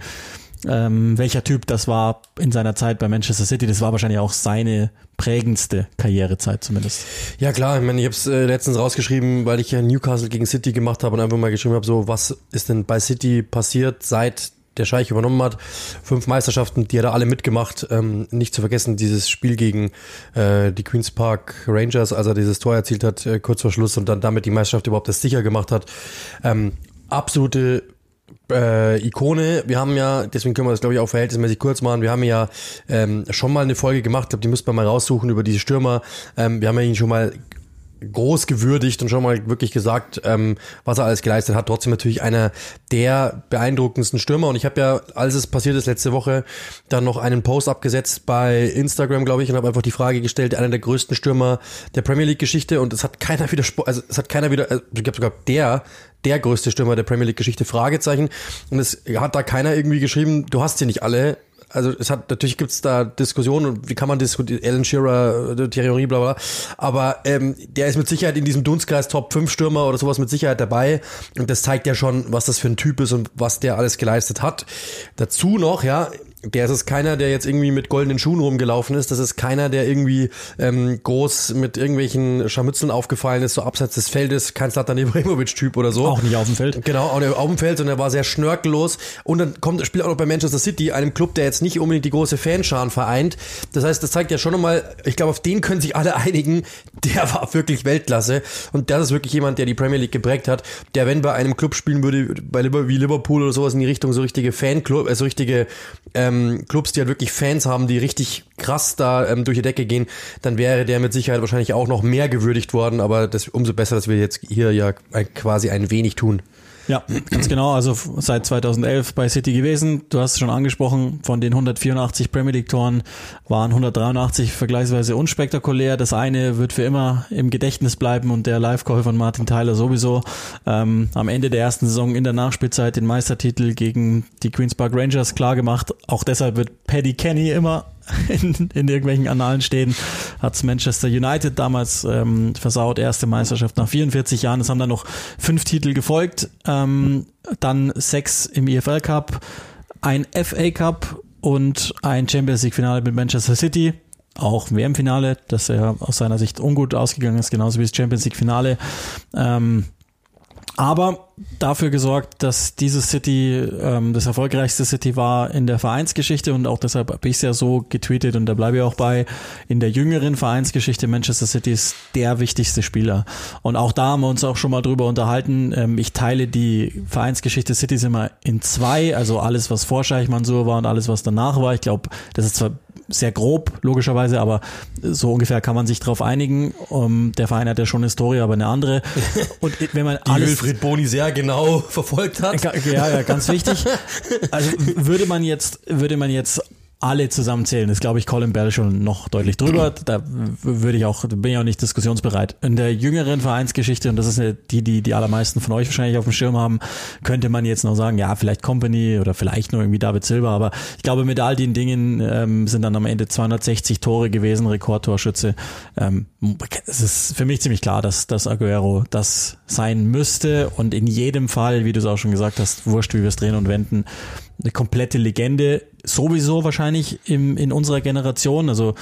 ähm, welcher Typ das war in seiner Zeit bei Manchester City. Das war wahrscheinlich auch seine prägendste Karrierezeit zumindest. Ja klar, ich meine, ich habe es äh, letztens rausgeschrieben, weil ich ja Newcastle gegen City gemacht habe und einfach mal geschrieben habe, so was ist denn bei City passiert seit der Scheich übernommen hat. Fünf Meisterschaften, die hat er alle mitgemacht. Ähm, nicht zu vergessen, dieses Spiel gegen äh, die Queen's Park Rangers, als er dieses Tor erzielt hat, äh, kurz vor Schluss und dann damit die Meisterschaft überhaupt erst sicher gemacht hat. Ähm, absolute äh, Ikone. Wir haben ja, deswegen können wir das glaube ich auch verhältnismäßig kurz machen. Wir haben ja ähm, schon mal eine Folge gemacht, glaube die müsste man mal raussuchen über diese Stürmer. Ähm, wir haben ja ihn schon mal groß gewürdigt und schon mal wirklich gesagt, ähm, was er alles geleistet hat. Trotzdem natürlich einer der beeindruckendsten Stürmer. Und ich habe ja, als es passiert ist letzte Woche, dann noch einen Post abgesetzt bei Instagram, glaube ich, und habe einfach die Frage gestellt, einer der größten Stürmer der Premier League-Geschichte. Und es hat keiner wieder, also es hat keiner wieder, also ich glaube sogar der der größte Stürmer der Premier League Geschichte Fragezeichen und es hat da keiner irgendwie geschrieben, du hast sie nicht alle also es hat natürlich gibt's da Diskussionen und wie kann man diskutieren, Alan Shearer, äh, Thierry bla bla. Aber ähm, der ist mit Sicherheit in diesem Dunstkreis Top 5 Stürmer oder sowas mit Sicherheit dabei. Und das zeigt ja schon, was das für ein Typ ist und was der alles geleistet hat. Dazu noch, ja, der ist es keiner, der jetzt irgendwie mit goldenen Schuhen rumgelaufen ist. Das ist keiner, der irgendwie ähm, groß mit irgendwelchen Scharmützeln aufgefallen ist, so abseits des Feldes. Kein Slatan Ibrahimovic-Typ oder so. Auch nicht auf dem Feld. Genau, auch nicht auf dem Feld, sondern er war sehr schnörkellos. Und dann kommt, spielt auch noch bei Manchester City, einem Club, der jetzt nicht unbedingt die große Fanscharen vereint. Das heißt, das zeigt ja schon nochmal, ich glaube, auf den können sich alle einigen, der war wirklich Weltklasse. Und das ist wirklich jemand, der die Premier League geprägt hat, der, wenn bei einem Club spielen würde, bei wie Liverpool oder sowas in die Richtung, so richtige Fanclub, also richtige ähm, ähm, Clubs, die halt wirklich Fans haben, die richtig krass da ähm, durch die Decke gehen, dann wäre der mit Sicherheit wahrscheinlich auch noch mehr gewürdigt worden. Aber das umso besser, dass wir jetzt hier ja quasi ein wenig tun. Ja, ganz genau. Also seit 2011 bei City gewesen. Du hast es schon angesprochen, von den 184 Premier League Toren waren 183 vergleichsweise unspektakulär. Das eine wird für immer im Gedächtnis bleiben und der Live-Call von Martin Tyler sowieso. Ähm, am Ende der ersten Saison in der Nachspielzeit den Meistertitel gegen die Queen's Park Rangers klar gemacht. Auch deshalb wird Paddy Kenny immer in, in irgendwelchen Annalen stehen, hat's Manchester United damals ähm, versaut, erste Meisterschaft nach 44 Jahren. Es haben dann noch fünf Titel gefolgt, ähm, dann sechs im EFL Cup, ein FA Cup und ein Champions League Finale mit Manchester City. Auch WM-Finale, das ja aus seiner Sicht ungut ausgegangen ist, genauso wie das Champions League Finale. Ähm, aber dafür gesorgt, dass dieses City ähm, das erfolgreichste City war in der Vereinsgeschichte und auch deshalb habe ich es ja so getweetet und da bleibe ich auch bei, in der jüngeren Vereinsgeschichte Manchester City ist der wichtigste Spieler. Und auch da haben wir uns auch schon mal drüber unterhalten. Ähm, ich teile die Vereinsgeschichte Citys immer in zwei, also alles, was vor Scheich Mansur war und alles, was danach war. Ich glaube, das ist zwar sehr grob, logischerweise, aber so ungefähr kann man sich darauf einigen. Um, der Verein hat ja schon eine Historie, aber eine andere. Und wenn man Die alles. Wilfried Boni sehr genau verfolgt hat. Ja, ja, ganz wichtig. Also würde man jetzt, würde man jetzt alle zusammenzählen, ist, glaube ich, Colin Bell schon noch deutlich drüber. Da würde ich auch, bin ich auch nicht diskussionsbereit. In der jüngeren Vereinsgeschichte, und das ist die, die die allermeisten von euch wahrscheinlich auf dem Schirm haben, könnte man jetzt noch sagen, ja, vielleicht Company oder vielleicht nur irgendwie David Silva, aber ich glaube, mit all den Dingen ähm, sind dann am Ende 260 Tore gewesen, Rekordtorschütze. Ähm, es ist für mich ziemlich klar, dass, dass Aguero das sein müsste und in jedem Fall, wie du es auch schon gesagt hast, wurscht, wie wir es drehen und wenden, eine komplette Legende, sowieso wahrscheinlich im, in unserer Generation. Also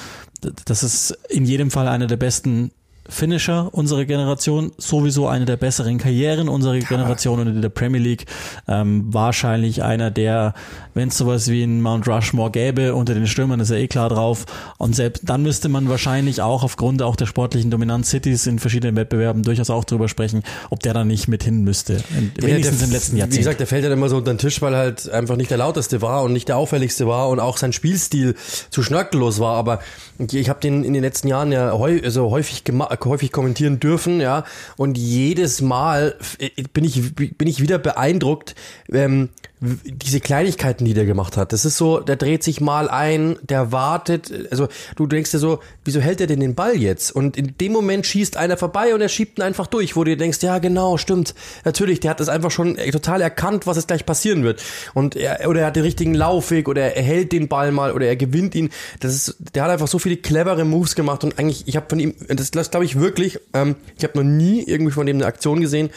das ist in jedem Fall einer der besten Finisher unserer Generation, sowieso eine der besseren Karrieren unserer Generation und in der Premier League ähm, wahrscheinlich einer der, wenn es sowas wie ein Mount Rushmore gäbe, unter den Stürmern ist er eh klar drauf und selbst dann müsste man wahrscheinlich auch aufgrund auch der sportlichen Dominanz Cities in verschiedenen Wettbewerben durchaus auch drüber sprechen, ob der da nicht mit hin müsste, in, Ja, wenigstens der- im letzten Jahrzehnt. Wie gesagt, der fällt halt immer so unter den Tisch, weil halt einfach nicht der lauteste war und nicht der auffälligste war und auch sein Spielstil zu schnörkellos war. Aber ich habe den in den letzten Jahren ja also häufig, gema- häufig kommentieren dürfen, ja. Und jedes Mal f- bin ich, bin ich wieder beeindruckt, ähm, diese Kleinigkeiten, die der gemacht hat. Das ist so, der dreht sich mal ein, der wartet. Also du denkst dir so, wieso hält er denn den Ball jetzt? Und in dem Moment schießt einer vorbei und er schiebt ihn einfach durch, wo du dir denkst, ja genau, stimmt. Natürlich, der hat das einfach schon äh, total erkannt, was jetzt gleich passieren wird. Und er, oder er hat den richtigen Laufweg oder er hält den Ball mal oder er gewinnt ihn. Das ist, der hat einfach so viele clevere Moves gemacht und eigentlich, ich habe von ihm, das, das glaube ich wirklich, ähm, ich habe noch nie irgendwie von dem eine Aktion gesehen,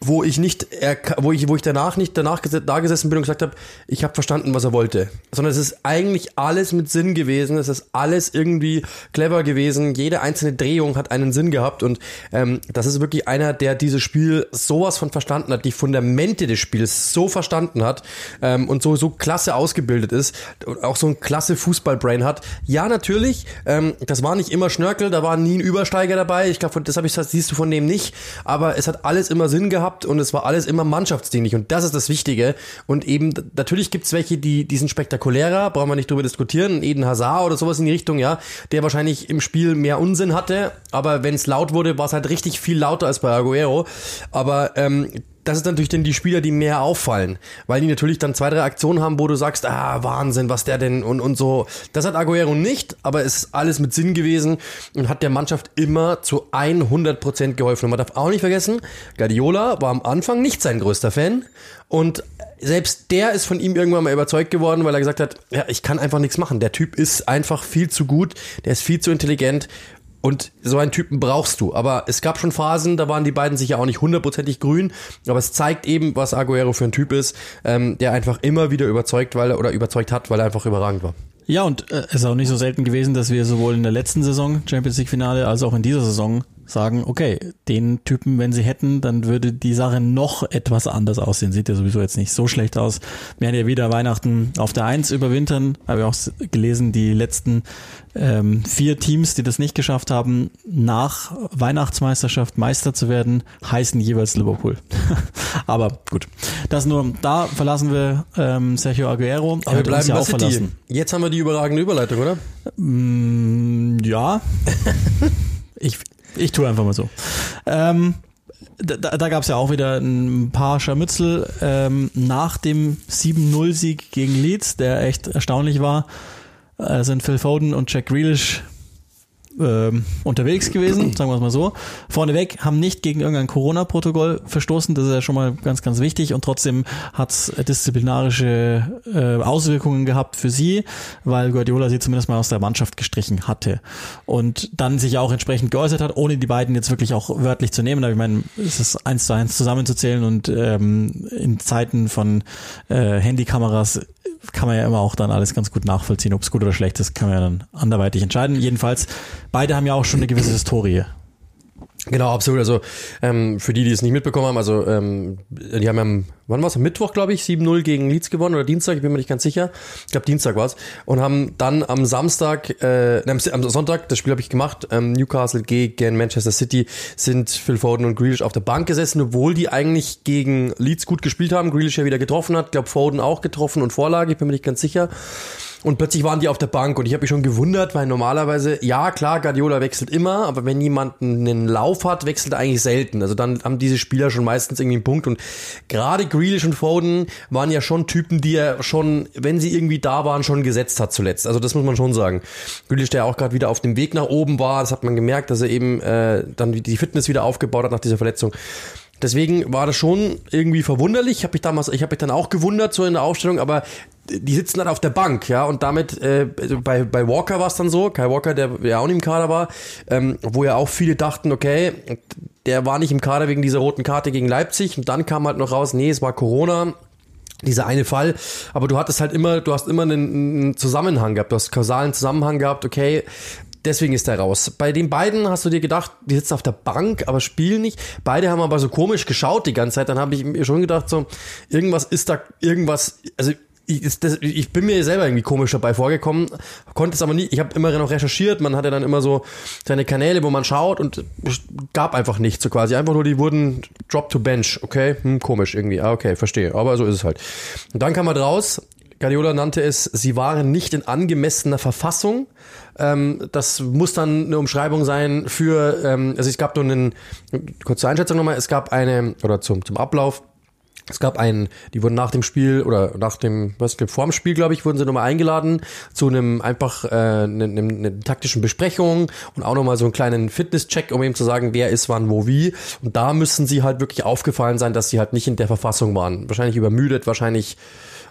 wo ich nicht, wo ich, wo ich danach nicht danach da gesessen bin und gesagt habe, ich habe verstanden, was er wollte, sondern es ist eigentlich alles mit Sinn gewesen, es ist alles irgendwie clever gewesen, jede einzelne Drehung hat einen Sinn gehabt und ähm, das ist wirklich einer, der dieses Spiel sowas von verstanden hat, die Fundamente des Spiels so verstanden hat ähm, und so so klasse ausgebildet ist und auch so ein klasse Fußballbrain hat. Ja, natürlich, ähm, das war nicht immer Schnörkel, da war nie ein Übersteiger dabei. Ich glaube, das habe ich das siehst du von dem nicht, aber es hat alles immer Sinn gehabt und es war alles immer mannschaftsdienlich und das ist das Wichtige. Und eben natürlich gibt's welche, die die sind spektakulärer, brauchen wir nicht drüber diskutieren. Eden Hazard oder sowas in die Richtung, ja, der wahrscheinlich im Spiel mehr Unsinn hatte, aber wenn es laut wurde, war es halt richtig viel lauter als bei Aguero. Aber ähm, das ist natürlich dann die Spieler, die mehr auffallen, weil die natürlich dann zwei, drei Aktionen haben, wo du sagst, ah, Wahnsinn, was der denn und, und so. Das hat Aguero nicht, aber es ist alles mit Sinn gewesen und hat der Mannschaft immer zu 100% geholfen. Und man darf auch nicht vergessen, Guardiola war am Anfang nicht sein größter Fan und selbst der ist von ihm irgendwann mal überzeugt geworden, weil er gesagt hat, ja, ich kann einfach nichts machen. Der Typ ist einfach viel zu gut, der ist viel zu intelligent und so einen Typen brauchst du. Aber es gab schon Phasen, da waren die beiden sicher auch nicht hundertprozentig grün. Aber es zeigt eben, was Aguero für ein Typ ist, ähm, der einfach immer wieder überzeugt, weil er, oder überzeugt hat, weil er einfach überragend war. Ja, und äh, es ist auch nicht so selten gewesen, dass wir sowohl in der letzten Saison Champions League Finale als auch in dieser Saison sagen, okay, den Typen, wenn sie hätten, dann würde die Sache noch etwas anders aussehen. Sieht ja sowieso jetzt nicht so schlecht aus. Wir werden ja wieder Weihnachten auf der Eins überwintern. Habe ich auch gelesen, die letzten ähm, vier Teams, die das nicht geschafft haben, nach Weihnachtsmeisterschaft Meister zu werden, heißen jeweils Liverpool. Aber gut, das nur, da verlassen wir ähm, Sergio Aguero. Er Aber wir bleiben ja bei auch City. verlassen. Jetzt haben wir die überragende Überleitung, oder? Mm, ja. ich, ich tue einfach mal so. Ähm, da da gab es ja auch wieder ein paar Scharmützel ähm, nach dem 7-0-Sieg gegen Leeds, der echt erstaunlich war. Äh, sind Phil Foden und Jack Grealish ähm, unterwegs gewesen, sagen wir es mal so. Vorneweg haben nicht gegen irgendein Corona-Protokoll verstoßen, das ist ja schon mal ganz, ganz wichtig und trotzdem hat es disziplinarische äh, Auswirkungen gehabt für sie, weil Guardiola sie zumindest mal aus der Mannschaft gestrichen hatte und dann sich auch entsprechend geäußert hat, ohne die beiden jetzt wirklich auch wörtlich zu nehmen. Aber ich meine, es ist eins zu eins zusammenzuzählen und ähm, in Zeiten von äh, Handykameras kann man ja immer auch dann alles ganz gut nachvollziehen. Ob es gut oder schlecht ist, kann man ja dann anderweitig entscheiden. Jedenfalls, beide haben ja auch schon eine gewisse Historie. Genau, absolut. Also ähm, für die, die es nicht mitbekommen haben, also ähm, die haben am, wann war es? Am Mittwoch, glaube ich, 7-0 gegen Leeds gewonnen oder Dienstag, ich bin mir nicht ganz sicher. Ich glaube Dienstag war es. Und haben dann am Samstag, äh, nein, am Sonntag, das Spiel habe ich gemacht, ähm, Newcastle gegen Manchester City, sind Phil Foden und Grealish auf der Bank gesessen, obwohl die eigentlich gegen Leeds gut gespielt haben. Grealish ja wieder getroffen hat, glaube Foden auch getroffen und Vorlage, ich bin mir nicht ganz sicher. Und plötzlich waren die auf der Bank und ich habe mich schon gewundert, weil normalerweise, ja klar, Guardiola wechselt immer, aber wenn jemand einen Lauf hat, wechselt er eigentlich selten. Also dann haben diese Spieler schon meistens irgendwie einen Punkt und gerade Grealish und Foden waren ja schon Typen, die er schon, wenn sie irgendwie da waren, schon gesetzt hat zuletzt. Also das muss man schon sagen. Grealish, der auch gerade wieder auf dem Weg nach oben war, das hat man gemerkt, dass er eben äh, dann die Fitness wieder aufgebaut hat nach dieser Verletzung. Deswegen war das schon irgendwie verwunderlich. Ich habe mich damals, ich habe mich dann auch gewundert so in der Aufstellung, aber die sitzen dann auf der Bank, ja, und damit äh, also bei bei Walker war es dann so, Kai Walker, der ja auch nicht im Kader war, ähm, wo ja auch viele dachten, okay, der war nicht im Kader wegen dieser roten Karte gegen Leipzig und dann kam halt noch raus, nee, es war Corona, dieser eine Fall, aber du hattest halt immer, du hast immer einen, einen Zusammenhang gehabt, du hast kausalen Zusammenhang gehabt, okay, deswegen ist er raus. Bei den beiden hast du dir gedacht, die sitzen auf der Bank, aber spielen nicht. Beide haben aber so komisch geschaut die ganze Zeit. Dann habe ich mir schon gedacht, so, irgendwas ist da, irgendwas, also ich, das, ich bin mir selber irgendwie komisch dabei vorgekommen, konnte es aber nie, ich habe immer noch recherchiert, man hatte dann immer so seine Kanäle, wo man schaut und gab einfach nichts so quasi, einfach nur die wurden drop to bench, okay, hm, komisch irgendwie, ah, okay, verstehe, aber so ist es halt. Und dann kam man raus, Guardiola nannte es, sie waren nicht in angemessener Verfassung. Ähm, das muss dann eine Umschreibung sein für, ähm, also es gab nur einen, kurze Einschätzung nochmal, es gab eine, oder zum, zum Ablauf, es gab einen, die wurden nach dem Spiel oder nach dem, was vor dem Spiel, glaube ich, wurden sie nochmal eingeladen zu einem einfach äh, eine, eine, eine taktischen Besprechung und auch nochmal so einen kleinen Fitness-Check, um eben zu sagen, wer ist wann, wo, wie. Und da müssen sie halt wirklich aufgefallen sein, dass sie halt nicht in der Verfassung waren. Wahrscheinlich übermüdet, wahrscheinlich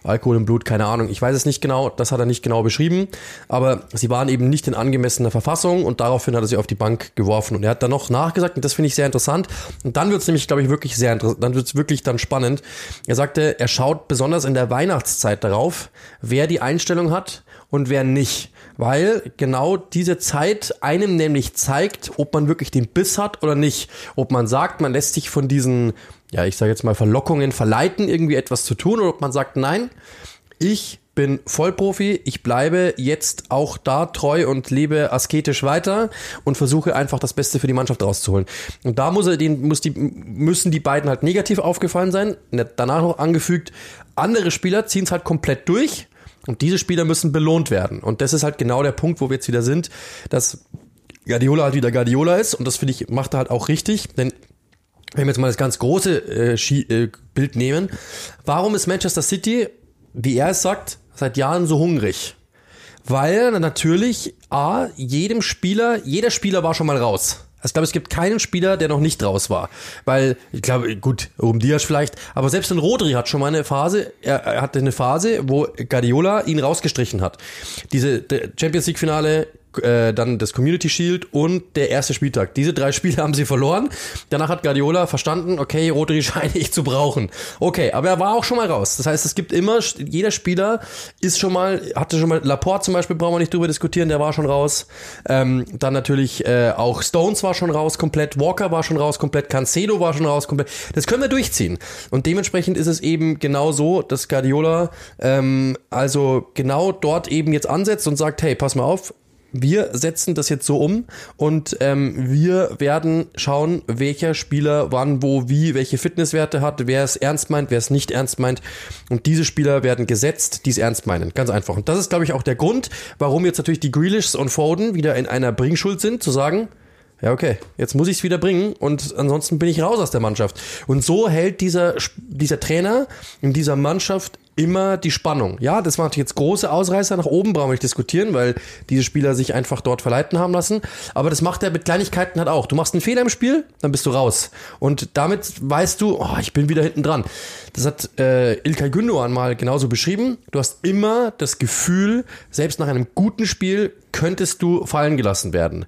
Alkohol im Blut, keine Ahnung. Ich weiß es nicht genau, das hat er nicht genau beschrieben, aber sie waren eben nicht in angemessener Verfassung und daraufhin hat er sie auf die Bank geworfen. Und er hat dann noch nachgesagt, und das finde ich sehr interessant, und dann wird es nämlich, glaube ich, wirklich sehr interessant, dann wird es wirklich dann spannend. Er sagte, er schaut besonders in der Weihnachtszeit darauf, wer die Einstellung hat und wer nicht. Weil genau diese Zeit einem nämlich zeigt, ob man wirklich den Biss hat oder nicht. Ob man sagt, man lässt sich von diesen ja, ich sage jetzt mal, Verlockungen verleiten, irgendwie etwas zu tun, oder ob man sagt, nein, ich bin Vollprofi, ich bleibe jetzt auch da treu und lebe asketisch weiter und versuche einfach das Beste für die Mannschaft rauszuholen. Und da muss er den, muss die, müssen die beiden halt negativ aufgefallen sein. Danach noch angefügt, andere Spieler ziehen es halt komplett durch und diese Spieler müssen belohnt werden. Und das ist halt genau der Punkt, wo wir jetzt wieder sind, dass Guardiola halt wieder Guardiola ist und das finde ich, macht er halt auch richtig, denn wenn wir jetzt mal das ganz große äh, äh, Bild nehmen, warum ist Manchester City, wie er es sagt, seit Jahren so hungrig? Weil natürlich, A, jedem Spieler, jeder Spieler war schon mal raus. Also ich glaube, es gibt keinen Spieler, der noch nicht raus war. Weil, ich glaube, gut, um Diaz vielleicht, aber selbst ein Rodri hat schon mal eine Phase, er, er hatte eine Phase, wo Guardiola ihn rausgestrichen hat. Diese Champions League Finale äh, dann das Community Shield und der erste Spieltag. Diese drei Spiele haben sie verloren. Danach hat Guardiola verstanden, okay, Rodri scheine ich zu brauchen. Okay, aber er war auch schon mal raus. Das heißt, es gibt immer, jeder Spieler ist schon mal, hatte schon mal, Laporte zum Beispiel, brauchen wir nicht drüber diskutieren, der war schon raus. Ähm, dann natürlich äh, auch Stones war schon raus komplett, Walker war schon raus komplett, Cancedo war schon raus komplett. Das können wir durchziehen. Und dementsprechend ist es eben genau so, dass Guardiola ähm, also genau dort eben jetzt ansetzt und sagt, hey, pass mal auf, wir setzen das jetzt so um und ähm, wir werden schauen, welcher Spieler wann, wo, wie, welche Fitnesswerte hat, wer es ernst meint, wer es nicht ernst meint. Und diese Spieler werden gesetzt, die es ernst meinen. Ganz einfach. Und das ist, glaube ich, auch der Grund, warum jetzt natürlich die Grealishs und Foden wieder in einer Bringschuld sind, zu sagen, ja, okay, jetzt muss ich es wieder bringen und ansonsten bin ich raus aus der Mannschaft. Und so hält dieser, dieser Trainer in dieser Mannschaft immer die Spannung. Ja, das waren jetzt große Ausreißer nach oben, brauchen wir nicht diskutieren, weil diese Spieler sich einfach dort verleiten haben lassen. Aber das macht er mit Kleinigkeiten halt auch. Du machst einen Fehler im Spiel, dann bist du raus. Und damit weißt du, oh, ich bin wieder hinten dran. Das hat äh, Ilkay Gündoğan mal genauso beschrieben. Du hast immer das Gefühl, selbst nach einem guten Spiel könntest du fallen gelassen werden.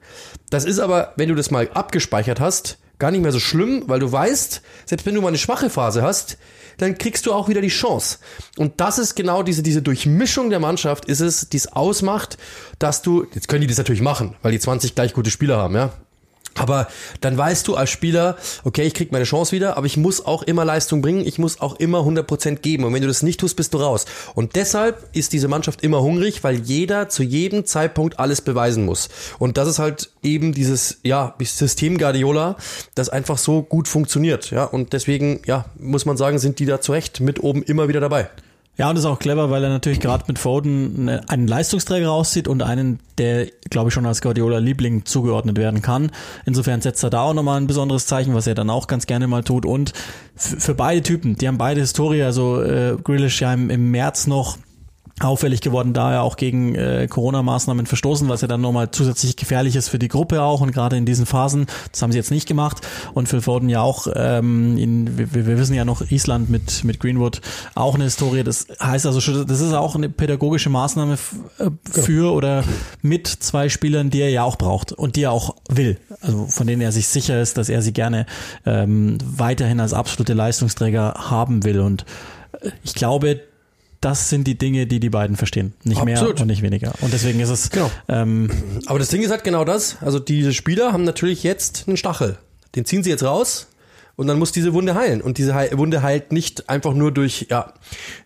Das ist aber, wenn du das mal abgespeichert hast, gar nicht mehr so schlimm, weil du weißt, selbst wenn du mal eine schwache Phase hast, dann kriegst du auch wieder die Chance. Und das ist genau diese, diese Durchmischung der Mannschaft, ist es, die es ausmacht, dass du, jetzt können die das natürlich machen, weil die 20 gleich gute Spieler haben, ja. Aber dann weißt du als Spieler, okay, ich krieg meine Chance wieder, aber ich muss auch immer Leistung bringen, ich muss auch immer 100% geben. Und wenn du das nicht tust, bist du raus. Und deshalb ist diese Mannschaft immer hungrig, weil jeder zu jedem Zeitpunkt alles beweisen muss. Und das ist halt eben dieses, ja, System Guardiola, das einfach so gut funktioniert. Ja, und deswegen, ja, muss man sagen, sind die da zu Recht mit oben immer wieder dabei. Ja, und das ist auch clever, weil er natürlich gerade mit Foden einen Leistungsträger rauszieht und einen, der, glaube ich, schon als Guardiola-Liebling zugeordnet werden kann. Insofern setzt er da auch nochmal ein besonderes Zeichen, was er dann auch ganz gerne mal tut. Und für beide Typen, die haben beide Historie, also äh, Grealish ja im, im März noch auffällig geworden, da er auch gegen äh, Corona-Maßnahmen verstoßen, was ja dann nochmal zusätzlich gefährlich ist für die Gruppe auch und gerade in diesen Phasen, das haben sie jetzt nicht gemacht. Und Phil Foden ja auch, ähm, in, wir, wir wissen ja noch, Island mit, mit Greenwood auch eine Historie, das heißt also schon, das ist auch eine pädagogische Maßnahme äh, für oder mit zwei Spielern, die er ja auch braucht und die er auch will, also von denen er sich sicher ist, dass er sie gerne ähm, weiterhin als absolute Leistungsträger haben will. Und äh, ich glaube, das sind die Dinge, die die beiden verstehen. Nicht Absolut. mehr und nicht weniger. Und deswegen ist es, Genau. ähm, Aber das Ding ist halt genau das. Also diese Spieler haben natürlich jetzt einen Stachel. Den ziehen sie jetzt raus und dann muss diese Wunde heilen. Und diese Wunde heilt nicht einfach nur durch, ja,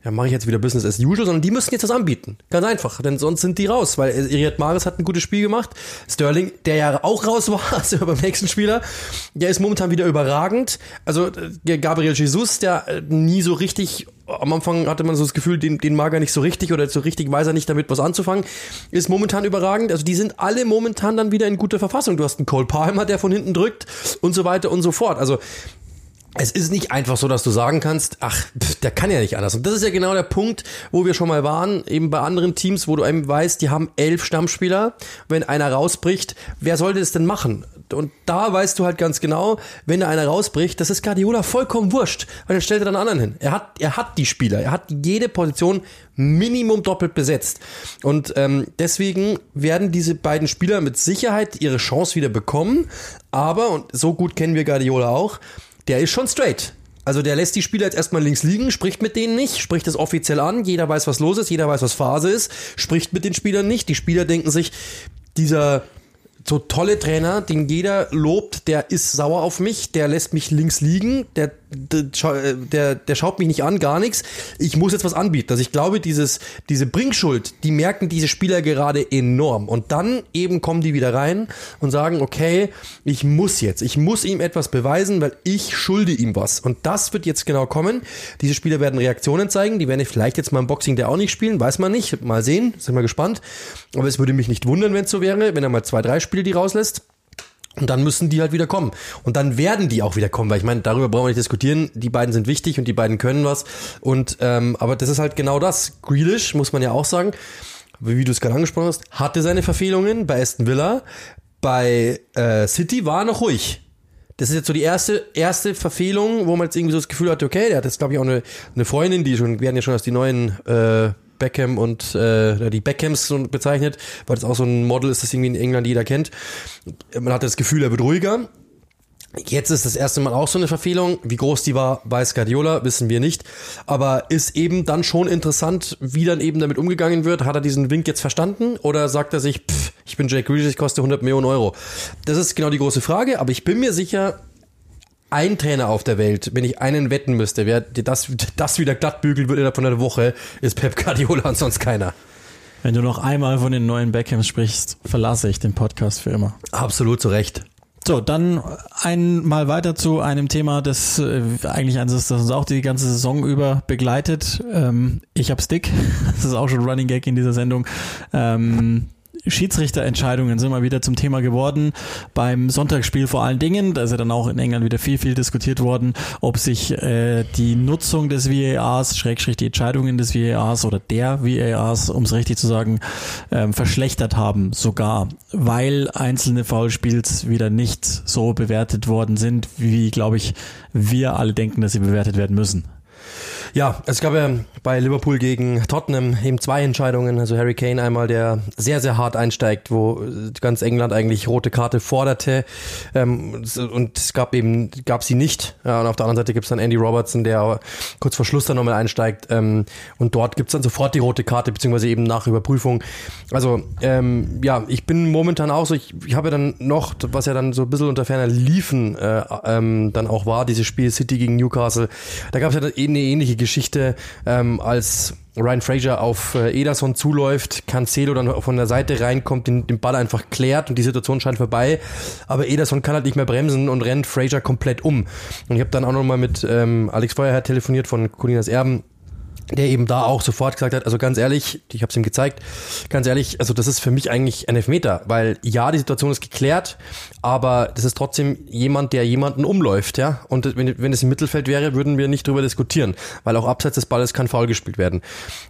ja, mache ich jetzt wieder Business as usual, sondern die müssen jetzt was anbieten. Ganz einfach. Denn sonst sind die raus. Weil Iriad Maris hat ein gutes Spiel gemacht. Sterling, der ja auch raus war, also beim nächsten Spieler, der ist momentan wieder überragend. Also der Gabriel Jesus, der äh, nie so richtig am Anfang hatte man so das Gefühl, den, den mag er nicht so richtig oder so richtig weiß er nicht damit was anzufangen, ist momentan überragend. Also die sind alle momentan dann wieder in guter Verfassung. Du hast einen Cole Palmer, der von hinten drückt und so weiter und so fort. Also es ist nicht einfach so, dass du sagen kannst, ach, der kann ja nicht anders. Und das ist ja genau der Punkt, wo wir schon mal waren, eben bei anderen Teams, wo du eben weißt, die haben elf Stammspieler. Wenn einer rausbricht, wer sollte es denn machen? Und da weißt du halt ganz genau, wenn da einer rausbricht, das ist Guardiola vollkommen wurscht, weil dann stellt er dann anderen hin. Er hat, er hat die Spieler, er hat jede Position Minimum doppelt besetzt. Und ähm, deswegen werden diese beiden Spieler mit Sicherheit ihre Chance wieder bekommen. Aber, und so gut kennen wir Guardiola auch, der ist schon straight. Also der lässt die Spieler jetzt erstmal links liegen, spricht mit denen nicht, spricht es offiziell an, jeder weiß, was los ist, jeder weiß, was Phase ist, spricht mit den Spielern nicht. Die Spieler denken sich, dieser so tolle Trainer, den jeder lobt, der ist sauer auf mich, der lässt mich links liegen, der, der, der, der schaut mich nicht an, gar nichts. Ich muss jetzt was anbieten. Also ich glaube, dieses, diese Bringschuld, die merken diese Spieler gerade enorm. Und dann eben kommen die wieder rein und sagen, okay, ich muss jetzt, ich muss ihm etwas beweisen, weil ich schulde ihm was. Und das wird jetzt genau kommen. Diese Spieler werden Reaktionen zeigen, die werden vielleicht jetzt mal im Boxing der auch nicht spielen, weiß man nicht. Mal sehen, sind wir gespannt. Aber es würde mich nicht wundern, wenn es so wäre, wenn er mal zwei, drei Spiele die rauslässt. Und dann müssen die halt wieder kommen. Und dann werden die auch wieder kommen, weil ich meine, darüber brauchen wir nicht diskutieren. Die beiden sind wichtig und die beiden können was. Und ähm, aber das ist halt genau das. Grealish, muss man ja auch sagen, wie du es gerade angesprochen hast, hatte seine Verfehlungen bei Aston Villa. Bei äh, City war er noch ruhig. Das ist jetzt so die erste, erste Verfehlung, wo man jetzt irgendwie so das Gefühl hatte, okay, der hat jetzt, glaube ich, auch eine, eine Freundin, die schon, werden ja schon als die neuen äh, Beckham und äh, die Beckhams so bezeichnet, weil das auch so ein Model ist, das irgendwie in England jeder kennt. Man hat das Gefühl, er wird ruhiger. Jetzt ist das erste Mal auch so eine Verfehlung. Wie groß die war, weiß Guardiola, wissen wir nicht. Aber ist eben dann schon interessant, wie dann eben damit umgegangen wird. Hat er diesen Wink jetzt verstanden oder sagt er sich, pff, ich bin Jake Grealish, ich koste 100 Millionen Euro? Das ist genau die große Frage, aber ich bin mir sicher, ein Trainer auf der Welt, wenn ich einen wetten müsste, wer das, das wieder glatt bügelt wird innerhalb von einer Woche, ist Pep Guardiola und sonst keiner. wenn du noch einmal von den neuen Beckhams sprichst, verlasse ich den Podcast für immer. Absolut zu Recht. So, dann einmal weiter zu einem Thema, das äh, eigentlich eines ist, das uns auch die ganze Saison über begleitet. Ähm, ich hab's dick. Das ist auch schon Running Gag in dieser Sendung. Ähm, Schiedsrichterentscheidungen sind mal wieder zum Thema geworden. Beim Sonntagsspiel vor allen Dingen, da ist ja dann auch in England wieder viel, viel diskutiert worden, ob sich äh, die Nutzung des VARs, Schrägstrich die Entscheidungen des VARs oder der VARs, um es richtig zu sagen, ähm, verschlechtert haben, sogar, weil einzelne Foulspiels wieder nicht so bewertet worden sind, wie, glaube ich, wir alle denken, dass sie bewertet werden müssen. Ja, es gab ja bei Liverpool gegen Tottenham eben zwei Entscheidungen. Also Harry Kane einmal, der sehr, sehr hart einsteigt, wo ganz England eigentlich rote Karte forderte. Ähm, und es gab eben, gab sie nicht. Und auf der anderen Seite gibt es dann Andy Robertson, der kurz vor Schluss dann nochmal einsteigt. Ähm, und dort gibt es dann sofort die rote Karte, beziehungsweise eben nach Überprüfung. Also, ähm, ja, ich bin momentan auch so, ich, ich habe ja dann noch, was ja dann so ein bisschen unter ferner Liefen äh, ähm, dann auch war, dieses Spiel City gegen Newcastle. Da gab es ja eine ähnliche Geschichte, ähm, als Ryan Fraser auf äh, Ederson zuläuft, Cancelo dann von der Seite reinkommt, den, den Ball einfach klärt und die Situation scheint vorbei. Aber Ederson kann halt nicht mehr bremsen und rennt Fraser komplett um. Und ich habe dann auch nochmal mit ähm, Alex Feuerherr telefoniert von Colinas Erben, der eben da auch sofort gesagt hat, also ganz ehrlich, ich habe es ihm gezeigt, ganz ehrlich, also das ist für mich eigentlich ein Elfmeter, weil ja, die Situation ist geklärt, aber das ist trotzdem jemand, der jemanden umläuft, ja. Und wenn, wenn es im Mittelfeld wäre, würden wir nicht drüber diskutieren, weil auch abseits des Balles kann Foul gespielt werden.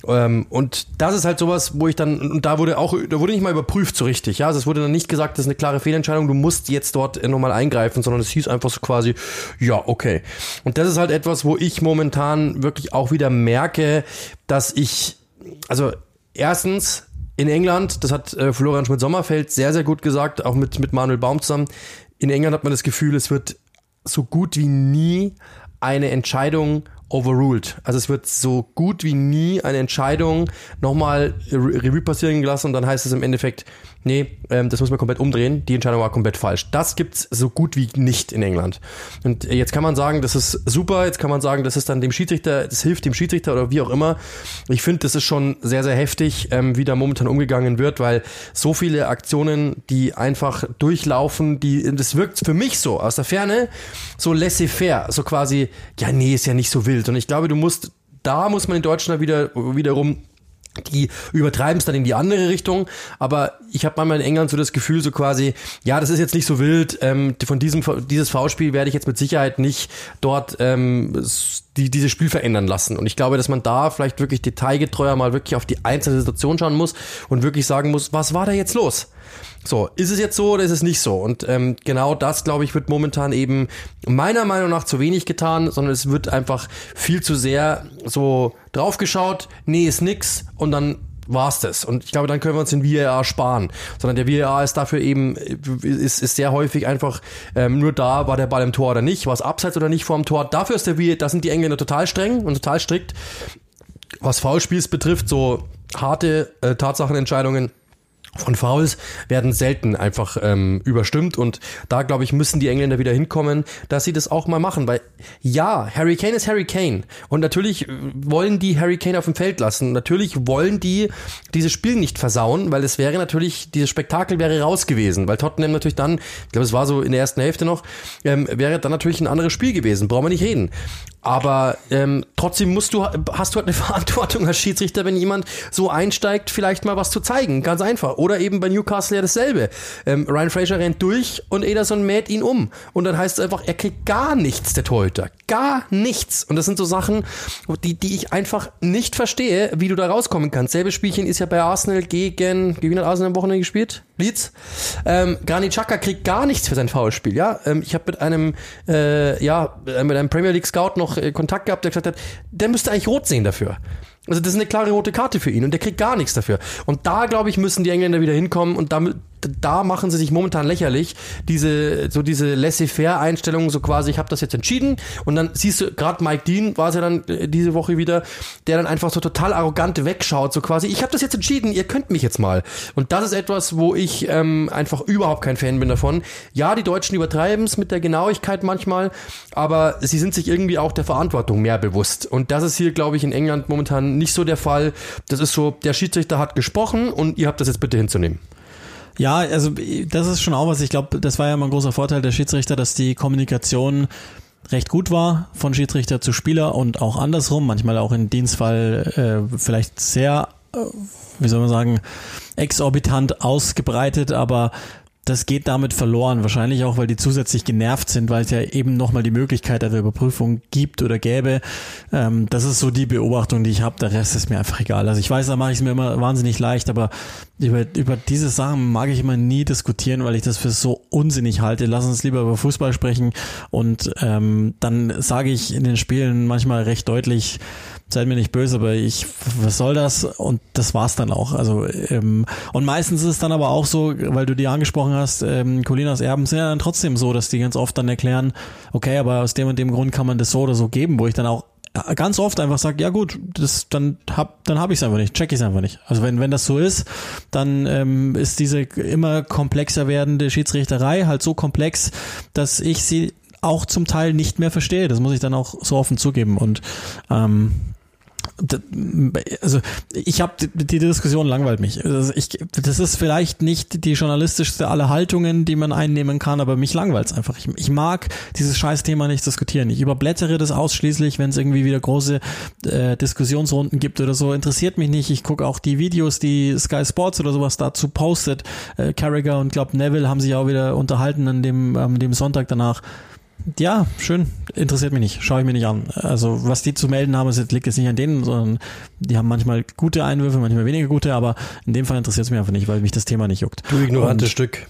Ähm, und das ist halt sowas, wo ich dann, und da wurde auch, da wurde nicht mal überprüft so richtig, ja. Also es wurde dann nicht gesagt, das ist eine klare Fehlentscheidung, du musst jetzt dort nochmal eingreifen, sondern es hieß einfach so quasi, ja, okay. Und das ist halt etwas, wo ich momentan wirklich auch wieder merke, dass ich, also erstens in England, das hat äh, Florian Schmidt-Sommerfeld sehr, sehr gut gesagt, auch mit, mit Manuel Baum zusammen, in England hat man das Gefühl, es wird so gut wie nie eine Entscheidung overruled. Also es wird so gut wie nie eine Entscheidung nochmal Revue passieren gelassen und dann heißt es im Endeffekt, nee, ähm, das muss man komplett umdrehen, die Entscheidung war komplett falsch. Das gibt's so gut wie nicht in England. Und jetzt kann man sagen, das ist super, jetzt kann man sagen, das ist dann dem Schiedsrichter, das hilft dem Schiedsrichter oder wie auch immer. Ich finde, das ist schon sehr, sehr heftig, ähm, wie da momentan umgegangen wird, weil so viele Aktionen, die einfach durchlaufen, die, das wirkt für mich so aus der Ferne so laissez-faire, so quasi, ja, nee, ist ja nicht so wild. Und ich glaube, du musst, da muss man in Deutschland wieder, wiederum die übertreiben es dann in die andere Richtung, aber ich habe manchmal in England so das Gefühl, so quasi, ja, das ist jetzt nicht so wild, ähm, von diesem dieses V-Spiel werde ich jetzt mit Sicherheit nicht dort ähm, die, dieses Spiel verändern lassen. Und ich glaube, dass man da vielleicht wirklich detailgetreuer mal wirklich auf die einzelne Situation schauen muss und wirklich sagen muss, was war da jetzt los? So, ist es jetzt so oder ist es nicht so? Und ähm, genau das, glaube ich, wird momentan eben meiner Meinung nach zu wenig getan, sondern es wird einfach viel zu sehr so draufgeschaut, nee, ist nix und dann war's das. Und ich glaube, dann können wir uns den VAR sparen. Sondern der VAR ist dafür eben, ist, ist sehr häufig einfach ähm, nur da, war der Ball im Tor oder nicht, war es abseits oder nicht vor dem Tor. Dafür ist der VAR, da sind die Engländer total streng und total strikt. Was Foulspiels betrifft, so harte äh, Tatsachenentscheidungen von Fouls werden selten einfach ähm, überstimmt und da glaube ich müssen die Engländer wieder hinkommen, dass sie das auch mal machen, weil ja, Harry Kane ist Harry Kane und natürlich wollen die Harry Kane auf dem Feld lassen, natürlich wollen die dieses Spiel nicht versauen, weil es wäre natürlich dieses Spektakel wäre raus gewesen, weil Tottenham natürlich dann, ich glaube es war so in der ersten Hälfte noch, ähm, wäre dann natürlich ein anderes Spiel gewesen, brauchen wir nicht reden. Aber ähm, trotzdem musst du, hast du halt eine Verantwortung als Schiedsrichter, wenn jemand so einsteigt, vielleicht mal was zu zeigen. Ganz einfach. Oder eben bei Newcastle ja dasselbe. Ähm, Ryan Fraser rennt durch und Ederson mäht ihn um. Und dann heißt es einfach, er kriegt gar nichts, der Torhüter. Gar nichts. Und das sind so Sachen, die, die ich einfach nicht verstehe, wie du da rauskommen kannst. Selbe Spielchen ist ja bei Arsenal gegen, gegen hat Arsenal am Wochenende gespielt? Leeds. Ähm, Granit Xhaka kriegt gar nichts für sein Foulspiel. Ja, ähm, ich habe mit einem, äh, ja, mit einem Premier League Scout noch äh, Kontakt gehabt, der gesagt hat, der müsste eigentlich rot sehen dafür. Also das ist eine klare rote Karte für ihn und der kriegt gar nichts dafür. Und da, glaube ich, müssen die Engländer wieder hinkommen und damit, da machen sie sich momentan lächerlich. Diese, so diese laissez-faire-Einstellung, so quasi, ich habe das jetzt entschieden. Und dann siehst du, gerade Mike Dean war es ja dann äh, diese Woche wieder, der dann einfach so total arrogant wegschaut, so quasi, ich habe das jetzt entschieden, ihr könnt mich jetzt mal. Und das ist etwas, wo ich ähm, einfach überhaupt kein Fan bin davon. Ja, die Deutschen übertreiben es mit der Genauigkeit manchmal, aber sie sind sich irgendwie auch der Verantwortung mehr bewusst. Und das ist hier, glaube ich, in England momentan nicht so der Fall. Das ist so, der Schiedsrichter hat gesprochen und ihr habt das jetzt bitte hinzunehmen. Ja, also das ist schon auch was. Ich glaube, das war ja mal ein großer Vorteil der Schiedsrichter, dass die Kommunikation recht gut war von Schiedsrichter zu Spieler und auch andersrum, manchmal auch in Dienstfall äh, vielleicht sehr, äh, wie soll man sagen, exorbitant ausgebreitet, aber das geht damit verloren. Wahrscheinlich auch, weil die zusätzlich genervt sind, weil es ja eben nochmal die Möglichkeit der Überprüfung gibt oder gäbe. Ähm, das ist so die Beobachtung, die ich habe. Der Rest ist mir einfach egal. Also ich weiß, da mache ich es mir immer wahnsinnig leicht, aber über, über diese Sachen mag ich immer nie diskutieren, weil ich das für so unsinnig halte. Lass uns lieber über Fußball sprechen und ähm, dann sage ich in den Spielen manchmal recht deutlich, seid mir nicht böse, aber ich, was soll das? Und das war's dann auch. Also ähm, und meistens ist es dann aber auch so, weil du die angesprochen hast, ähm, Colinas Erben sind ja dann trotzdem so, dass die ganz oft dann erklären, okay, aber aus dem und dem Grund kann man das so oder so geben, wo ich dann auch ganz oft einfach sage, ja gut, das dann hab dann hab ich es einfach nicht, check ich es einfach nicht. Also wenn wenn das so ist, dann ähm, ist diese immer komplexer werdende Schiedsrichterei halt so komplex, dass ich sie auch zum Teil nicht mehr verstehe. Das muss ich dann auch so offen zugeben und ähm, also ich habe die Diskussion langweilt mich. Also ich, das ist vielleicht nicht die journalistischste aller Haltungen, die man einnehmen kann, aber mich langweilt es einfach. Ich, ich, mag dieses Scheißthema nicht diskutieren. Ich überblättere das ausschließlich, wenn es irgendwie wieder große äh, Diskussionsrunden gibt oder so. Interessiert mich nicht. Ich gucke auch die Videos, die Sky Sports oder sowas dazu postet. Äh, Carragher und glaub Neville haben sich auch wieder unterhalten an dem, an dem Sonntag danach. Ja, schön. Interessiert mich nicht. Schaue ich mir nicht an. Also, was die zu melden haben, liegt jetzt nicht an denen, sondern die haben manchmal gute Einwürfe, manchmal weniger gute, aber in dem Fall interessiert es mich einfach nicht, weil mich das Thema nicht juckt. Du ignorantes Stück.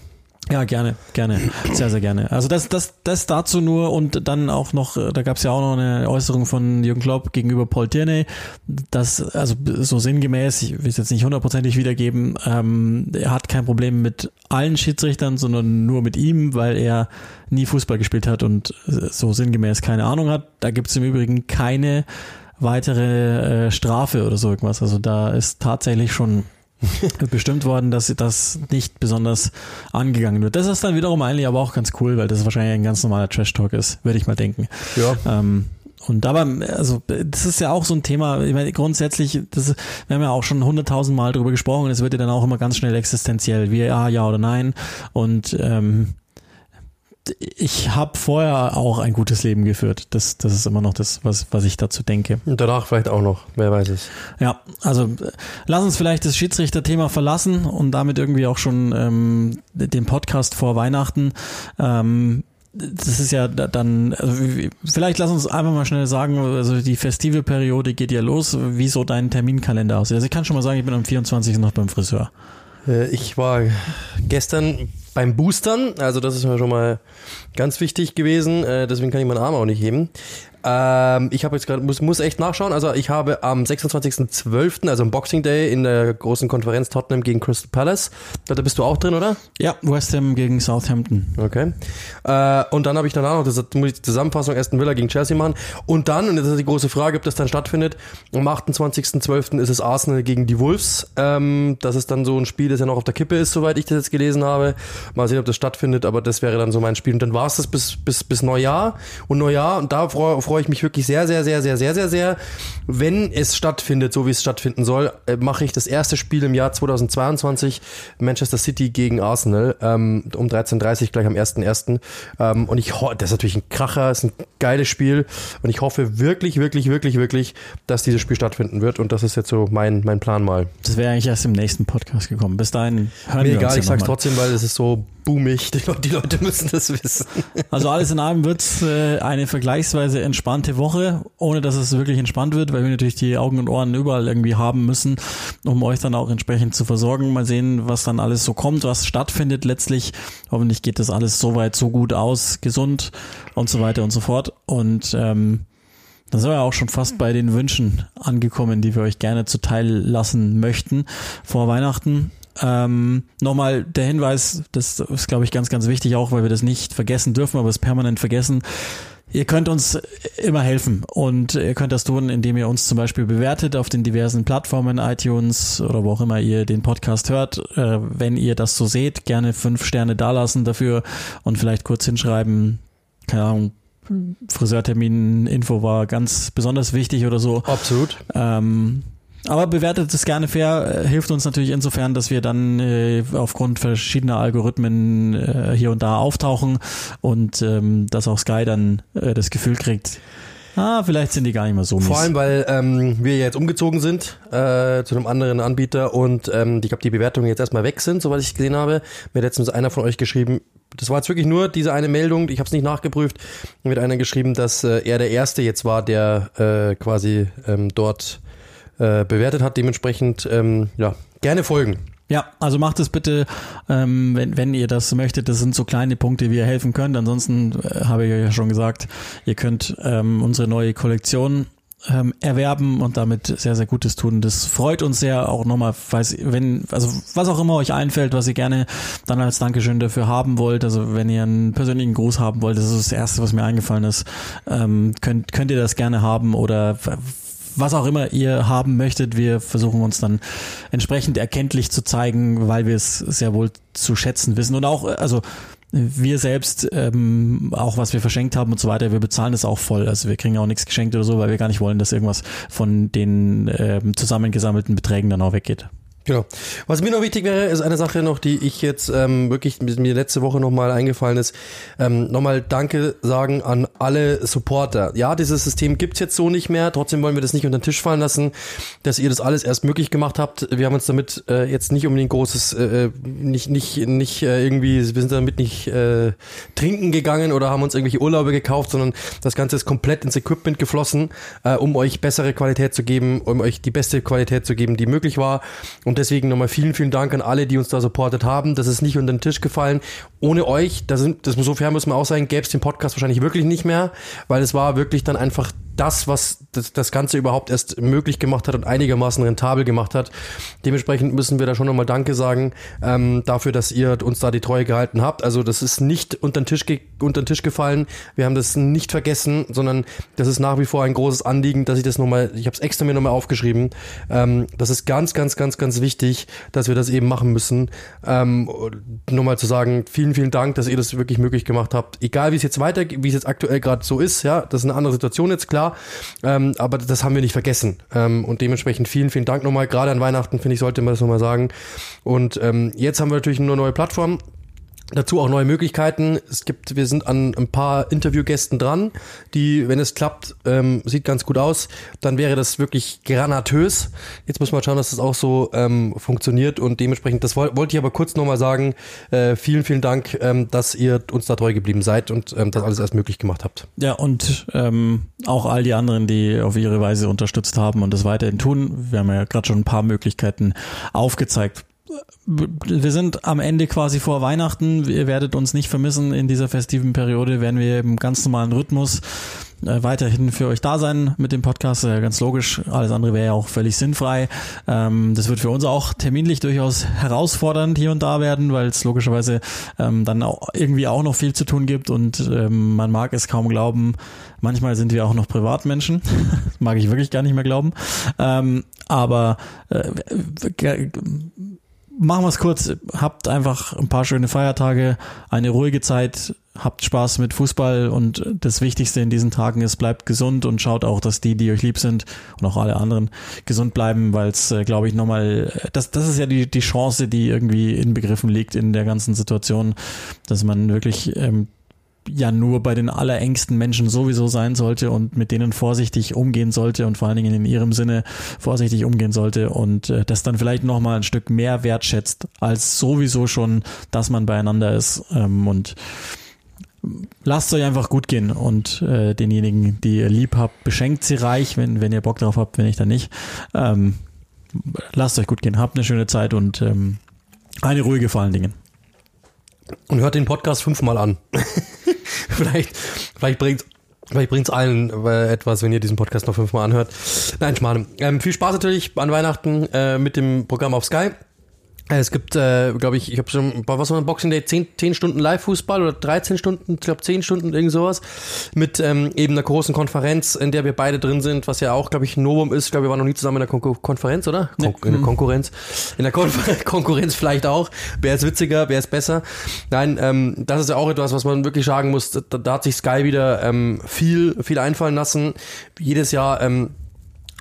Ja, gerne, gerne. Sehr, sehr gerne. Also das, das, das dazu nur und dann auch noch, da gab es ja auch noch eine Äußerung von Jürgen Klopp gegenüber Paul Tierney, das, also so sinngemäß, ich will es jetzt nicht hundertprozentig wiedergeben, ähm, er hat kein Problem mit allen Schiedsrichtern, sondern nur mit ihm, weil er nie Fußball gespielt hat und so sinngemäß keine Ahnung hat. Da gibt es im Übrigen keine weitere äh, Strafe oder so irgendwas. Also da ist tatsächlich schon bestimmt worden, dass das nicht besonders angegangen wird. Das ist dann wiederum eigentlich aber auch ganz cool, weil das wahrscheinlich ein ganz normaler Trash-Talk ist, würde ich mal denken. Ja. Ähm, und dabei, also das ist ja auch so ein Thema, ich meine, grundsätzlich, das, wir haben ja auch schon hunderttausend Mal darüber gesprochen, es wird ja dann auch immer ganz schnell existenziell, wie ja, ja oder nein. Und ähm, ich habe vorher auch ein gutes Leben geführt. Das, das ist immer noch das, was, was ich dazu denke. Und danach vielleicht auch noch, wer weiß es. Ja, also lass uns vielleicht das Schiedsrichterthema verlassen und damit irgendwie auch schon ähm, den Podcast vor Weihnachten. Ähm, das ist ja dann, also vielleicht lass uns einfach mal schnell sagen, also die festive Periode geht ja los. Wie so dein Terminkalender aussieht. Also ich kann schon mal sagen, ich bin am 24. noch beim Friseur. Äh, ich war gestern beim Boostern, also das ist mir schon mal ganz wichtig gewesen, äh, deswegen kann ich meinen Arm auch nicht heben. Ähm, ich habe jetzt gerade, muss, muss echt nachschauen, also ich habe am 26.12., also am Boxing Day in der großen Konferenz Tottenham gegen Crystal Palace, da bist du auch drin, oder? Ja, West Ham gegen Southampton. Okay. Äh, und dann habe ich danach noch, das muss ich die Zusammenfassung Aston Villa gegen Chelsea machen. Und dann, und das ist die große Frage, ob das dann stattfindet, am 28.12. ist es Arsenal gegen die Wolves. Ähm, das ist dann so ein Spiel, das ja noch auf der Kippe ist, soweit ich das jetzt gelesen habe. Mal sehen, ob das stattfindet, aber das wäre dann so mein Spiel. Und dann war es das bis, bis, bis Neujahr. Und Neujahr, und da freue freu ich mich wirklich sehr, sehr, sehr, sehr, sehr, sehr, sehr. Wenn es stattfindet, so wie es stattfinden soll, äh, mache ich das erste Spiel im Jahr 2022, Manchester City gegen Arsenal, ähm, um 13.30 gleich am 1.1. Ähm, und ich das ist natürlich ein Kracher, ist ein geiles Spiel. Und ich hoffe wirklich, wirklich, wirklich, wirklich, dass dieses Spiel stattfinden wird. Und das ist jetzt so mein, mein Plan mal. Das wäre eigentlich erst im nächsten Podcast gekommen. Bis dahin hören Mir wir egal, uns ich sag's mal. trotzdem, weil es ist so boomig. Die Leute müssen das wissen. Also alles in allem wird äh, eine vergleichsweise entspannte Woche, ohne dass es wirklich entspannt wird, weil wir natürlich die Augen und Ohren überall irgendwie haben müssen, um euch dann auch entsprechend zu versorgen. Mal sehen, was dann alles so kommt, was stattfindet letztlich. Hoffentlich geht das alles so weit, so gut aus, gesund und so weiter und so fort. Und ähm, dann sind wir auch schon fast bei den Wünschen angekommen, die wir euch gerne zuteil lassen möchten vor Weihnachten. Ähm, Nochmal der Hinweis, das ist, glaube ich, ganz, ganz wichtig, auch weil wir das nicht vergessen dürfen, aber es permanent vergessen. Ihr könnt uns immer helfen und ihr könnt das tun, indem ihr uns zum Beispiel bewertet auf den diversen Plattformen, iTunes oder wo auch immer ihr den Podcast hört. Äh, wenn ihr das so seht, gerne fünf Sterne dalassen dafür und vielleicht kurz hinschreiben, keine Ahnung, Friseurtermin, Info war ganz besonders wichtig oder so. Absolut. Ähm, aber bewertet es gerne fair, äh, hilft uns natürlich insofern, dass wir dann äh, aufgrund verschiedener Algorithmen äh, hier und da auftauchen und ähm, dass auch Sky dann äh, das Gefühl kriegt, ah, vielleicht sind die gar nicht mehr so mies. Vor allem, weil ähm, wir jetzt umgezogen sind äh, zu einem anderen Anbieter und ähm, ich glaube, die Bewertungen jetzt erstmal weg sind, soweit ich gesehen habe. Mir hat letztens einer von euch geschrieben, das war jetzt wirklich nur diese eine Meldung, ich habe es nicht nachgeprüft, mir hat einer geschrieben, dass äh, er der Erste jetzt war, der äh, quasi ähm, dort äh, bewertet hat. Dementsprechend ähm, ja, gerne folgen. Ja, also macht es bitte, ähm, wenn, wenn ihr das möchtet. Das sind so kleine Punkte, wie ihr helfen könnt. Ansonsten äh, habe ich euch ja schon gesagt, ihr könnt ähm, unsere neue Kollektion ähm, erwerben und damit sehr, sehr Gutes tun. Das freut uns sehr auch nochmal, falls, wenn, also was auch immer euch einfällt, was ihr gerne dann als Dankeschön dafür haben wollt. Also wenn ihr einen persönlichen Gruß haben wollt, das ist das Erste, was mir eingefallen ist, ähm, könnt, könnt ihr das gerne haben oder was auch immer ihr haben möchtet. Wir versuchen uns dann entsprechend erkenntlich zu zeigen, weil wir es sehr wohl zu schätzen wissen. Und auch, also wir selbst, ähm, auch was wir verschenkt haben und so weiter, wir bezahlen das auch voll. Also wir kriegen auch nichts geschenkt oder so, weil wir gar nicht wollen, dass irgendwas von den ähm, zusammengesammelten Beträgen dann auch weggeht. Genau. Was mir noch wichtig wäre, ist eine Sache noch, die ich jetzt ähm, wirklich mir letzte Woche nochmal eingefallen ist. Ähm, nochmal Danke sagen an alle Supporter. Ja, dieses System gibt's jetzt so nicht mehr. Trotzdem wollen wir das nicht unter den Tisch fallen lassen, dass ihr das alles erst möglich gemacht habt. Wir haben uns damit äh, jetzt nicht unbedingt großes, äh, äh nicht, nicht, nicht äh, irgendwie, wir sind damit nicht äh, trinken gegangen oder haben uns irgendwelche Urlaube gekauft, sondern das Ganze ist komplett ins Equipment geflossen, äh, um euch bessere Qualität zu geben, um euch die beste Qualität zu geben, die möglich war. Und Und deswegen nochmal vielen, vielen Dank an alle, die uns da supportet haben. Das ist nicht unter den Tisch gefallen. Ohne euch, da sind, das so fair muss man auch sagen, gäbe es den Podcast wahrscheinlich wirklich nicht mehr, weil es war wirklich dann einfach das, was das, das Ganze überhaupt erst möglich gemacht hat und einigermaßen rentabel gemacht hat. Dementsprechend müssen wir da schon nochmal Danke sagen ähm, dafür, dass ihr uns da die Treue gehalten habt. Also das ist nicht unter den, Tisch unter den Tisch gefallen. Wir haben das nicht vergessen, sondern das ist nach wie vor ein großes Anliegen, dass ich das nochmal, ich habe es extra mir nochmal aufgeschrieben. Ähm, das ist ganz, ganz, ganz, ganz wichtig, dass wir das eben machen müssen. Ähm, nur mal zu sagen, vielen, vielen Dank, dass ihr das wirklich möglich gemacht habt. Egal wie es jetzt weiter, wie es jetzt aktuell gerade so ist, ja, das ist eine andere Situation jetzt, klar klar. Ähm, aber das haben wir nicht vergessen. Ähm, und dementsprechend vielen, vielen Dank nochmal. Gerade an Weihnachten, finde ich, sollte man das nochmal sagen. Und ähm, jetzt haben wir natürlich eine neue Plattform. Dazu auch neue Möglichkeiten. Es gibt, wir sind an ein paar Interviewgästen dran, die, wenn es klappt, ähm, sieht ganz gut aus, dann wäre das wirklich granatös. Jetzt muss man schauen, dass das auch so ähm, funktioniert und dementsprechend, das wollte ich aber kurz nochmal sagen, äh, vielen, vielen Dank, ähm, dass ihr uns da treu geblieben seid und ähm, das alles erst möglich gemacht habt. Ja, und ähm, auch all die anderen, die auf ihre Weise unterstützt haben und das weiterhin tun. Wir haben ja gerade schon ein paar Möglichkeiten aufgezeigt wir sind am Ende quasi vor Weihnachten. Ihr werdet uns nicht vermissen. In dieser festiven Periode werden wir im ganz normalen Rhythmus äh, weiterhin für euch da sein mit dem Podcast. Äh, ganz logisch. Alles andere wäre ja auch völlig sinnfrei. Ähm, das wird für uns auch terminlich durchaus herausfordernd hier und da werden, weil es logischerweise ähm, dann auch irgendwie auch noch viel zu tun gibt und ähm, man mag es kaum glauben. Manchmal sind wir auch noch Privatmenschen. mag ich wirklich gar nicht mehr glauben. Ähm, aber äh, machen wir es kurz. Habt einfach ein paar schöne Feiertage, eine ruhige Zeit, habt Spaß mit Fußball und das Wichtigste in diesen Tagen ist, bleibt gesund und schaut auch, dass die, die euch lieb sind und auch alle anderen gesund bleiben, weil es, äh, glaube ich, nochmal, das, das ist ja die, die Chance, die irgendwie inbegriffen liegt in der ganzen Situation, dass man wirklich ähm, ja nur bei den allerengsten Menschen sowieso sein sollte und mit denen vorsichtig umgehen sollte und vor allen Dingen in ihrem Sinne vorsichtig umgehen sollte und äh, das dann vielleicht nochmal ein Stück mehr wertschätzt als sowieso schon, dass man beieinander ist ähm, und lasst euch einfach gut gehen und äh, denjenigen, die ihr lieb habt, beschenkt sie reich, wenn, wenn ihr Bock drauf habt, wenn ich dann nicht. Ähm, lasst euch gut gehen, habt eine schöne Zeit und ähm, eine ruhige vor allen Dingen. Und hört den Podcast fünfmal an. vielleicht, vielleicht bringt Vielleicht bringt's allen äh, etwas, wenn ihr diesen Podcast noch fünfmal anhört. Nein, Schmarrn. Ähm, viel Spaß natürlich an Weihnachten äh, mit dem Programm auf Sky. Äh, es gibt, äh, glaube ich, ich habe schon, was war ein Boxing Day, 10, 10 Stunden Live-Fußball oder 13 Stunden, ich glaube 10 Stunden, irgend sowas, mit ähm, eben einer großen Konferenz, in der wir beide drin sind, was ja auch, glaube ich, Novum ist. Ich glaube, wir waren noch nie zusammen in der Kon Konferenz, oder? Kon in der mhm. Konkurrenz. In der Kon Konkurrenz vielleicht auch. Wer ist witziger, wer ist besser? Nein, ähm, das ist ja auch etwas, was man wirklich sagen muss. Da, da hat sich Sky wieder ähm, viel, viel einfallen lassen. Jedes Jahr ähm,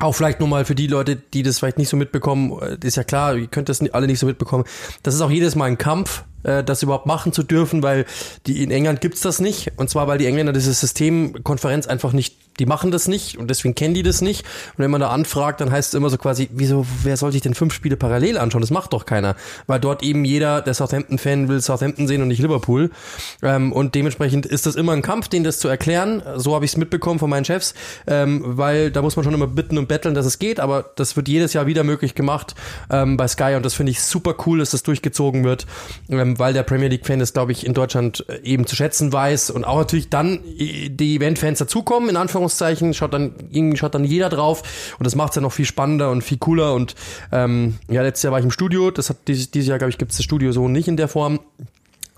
auch vielleicht nur mal für die Leute, die das vielleicht nicht so mitbekommen, äh, ist ja klar, ihr könnt das alle nicht so mitbekommen. Das ist auch jedes Mal ein Kampf, äh, das überhaupt machen zu dürfen, weil die in England gibt's das nicht. Und zwar, weil die Engländer dieses System einfach nicht die machen das nicht und deswegen kennen die das nicht. Und wenn man da anfragt, dann heißt es immer so quasi, wieso, wer soll sich denn fünf Spiele parallel anschauen? Das macht doch keiner. Weil dort eben jeder, der Southampton-Fan will Southampton sehen und nicht Liverpool. Ähm, und dementsprechend ist das immer ein Kampf, denen das zu erklären. So habe ich es mitbekommen von meinen Chefs, ähm, weil da muss man schon immer bitten und betteln, dass es geht, aber das wird jedes Jahr wieder möglich gemacht ähm, bei Sky und das finde ich super cool, dass das durchgezogen wird, ähm, weil der Premier League-Fan das, glaube ich, in Deutschland äh, eben zu schätzen weiß und auch natürlich dann äh, die Event-Fans dazukommen, in Anführungszeichen Anführungszeichen, schaut dann, schaut dann jeder drauf und das macht es ja noch viel spannender und viel cooler und ähm, ja, letztes Jahr war ich im Studio, das hat dieses, dieses Jahr, glaube ich, gibt es das Studio so nicht in der Form.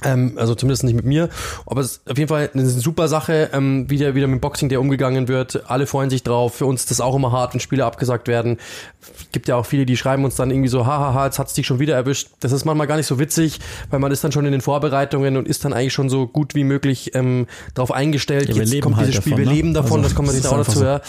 Ähm, also zumindest nicht mit mir. Aber es ist auf jeden Fall eine super Sache, ähm, wie der wieder mit Boxing der umgegangen wird. Alle freuen sich drauf. Für uns ist das auch immer hart, wenn Spiele abgesagt werden. Gibt ja auch viele, die schreiben uns dann irgendwie so, hahaha, jetzt hat's dich schon wieder erwischt. Das ist manchmal gar nicht so witzig, weil man ist dann schon in den Vorbereitungen und ist dann eigentlich schon so gut wie möglich ähm, darauf eingestellt. Ja, jetzt kommt halt dieses Spiel, davon, wir ne? leben davon, also, das kommt sich auch dazu. So. Ja.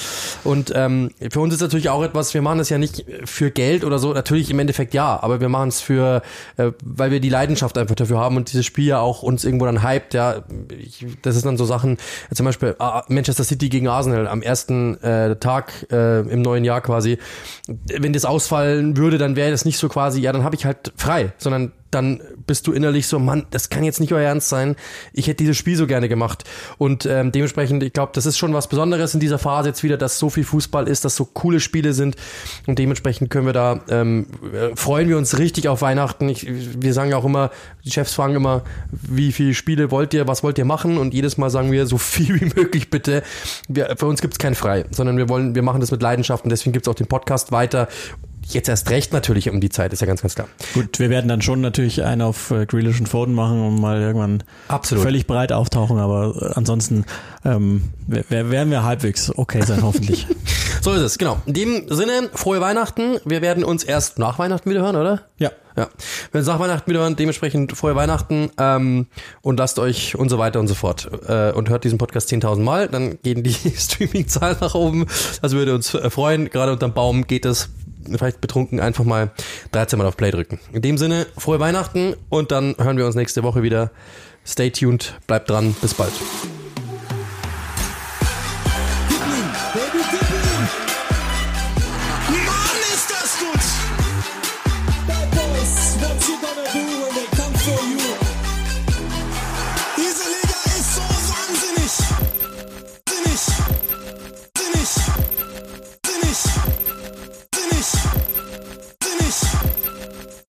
Und ähm, für uns ist natürlich auch etwas, wir machen das ja nicht für Geld oder so. Natürlich im Endeffekt ja, aber wir machen es für, äh, weil wir die Leidenschaft einfach dafür haben und dieses Spiel ja auch uns irgendwo dann hypt, ja. Ich, das ist dann so Sachen, zum Beispiel ah, Manchester City gegen Arsenal am ersten äh, Tag äh, im neuen Jahr quasi. Wenn das ausfallen würde, dann wäre das nicht so quasi, ja, dann habe ich halt frei, sondern dann bist du innerlich so, Mann, das kann jetzt nicht euer Ernst sein. Ich hätte dieses Spiel so gerne gemacht. Und ähm, dementsprechend, ich glaube, das ist schon was Besonderes in dieser Phase jetzt wieder, dass so viel Fußball ist, dass so coole Spiele sind. Und dementsprechend können wir da, ähm, äh, freuen wir uns richtig auf Weihnachten. Ich, wir sagen auch immer, die Chefs fragen immer, wie viele Spiele wollt ihr, was wollt ihr machen? Und jedes Mal sagen wir, so viel wie möglich bitte. Wir, für uns gibt's kein Frei, sondern wir wollen, wir machen das mit Leidenschaft und deswegen gibt's auch den Podcast weiter. Jetzt erst recht natürlich um die Zeit, ist ja ganz, ganz klar. Gut, wir werden dann schon natürlich einen auf äh, Grealish und Foden machen und mal irgendwann Absolut. völlig breit auftauchen, aber äh, ansonsten ähm, wer- werden wir halbwegs okay sein, hoffentlich. So ist es, genau. In dem Sinne, frohe Weihnachten. Wir werden uns erst nach Weihnachten wieder hören, oder? ja. Ja. Wir uns nach Weihnachten wieder hören, dementsprechend frohe Weihnachten ähm, und lasst euch und so weiter und so fort. Äh, und hört diesen Podcast 10.000 Mal, dann gehen die Streaming-Zahlen nach oben. Das würde uns äh, freuen. Gerade unterm Baum geht es vielleicht betrunken einfach mal 13 Mal auf Play drücken. In dem Sinne, frohe Weihnachten und dann hören wir uns nächste Woche wieder. Stay tuned, bleibt dran, bis bald.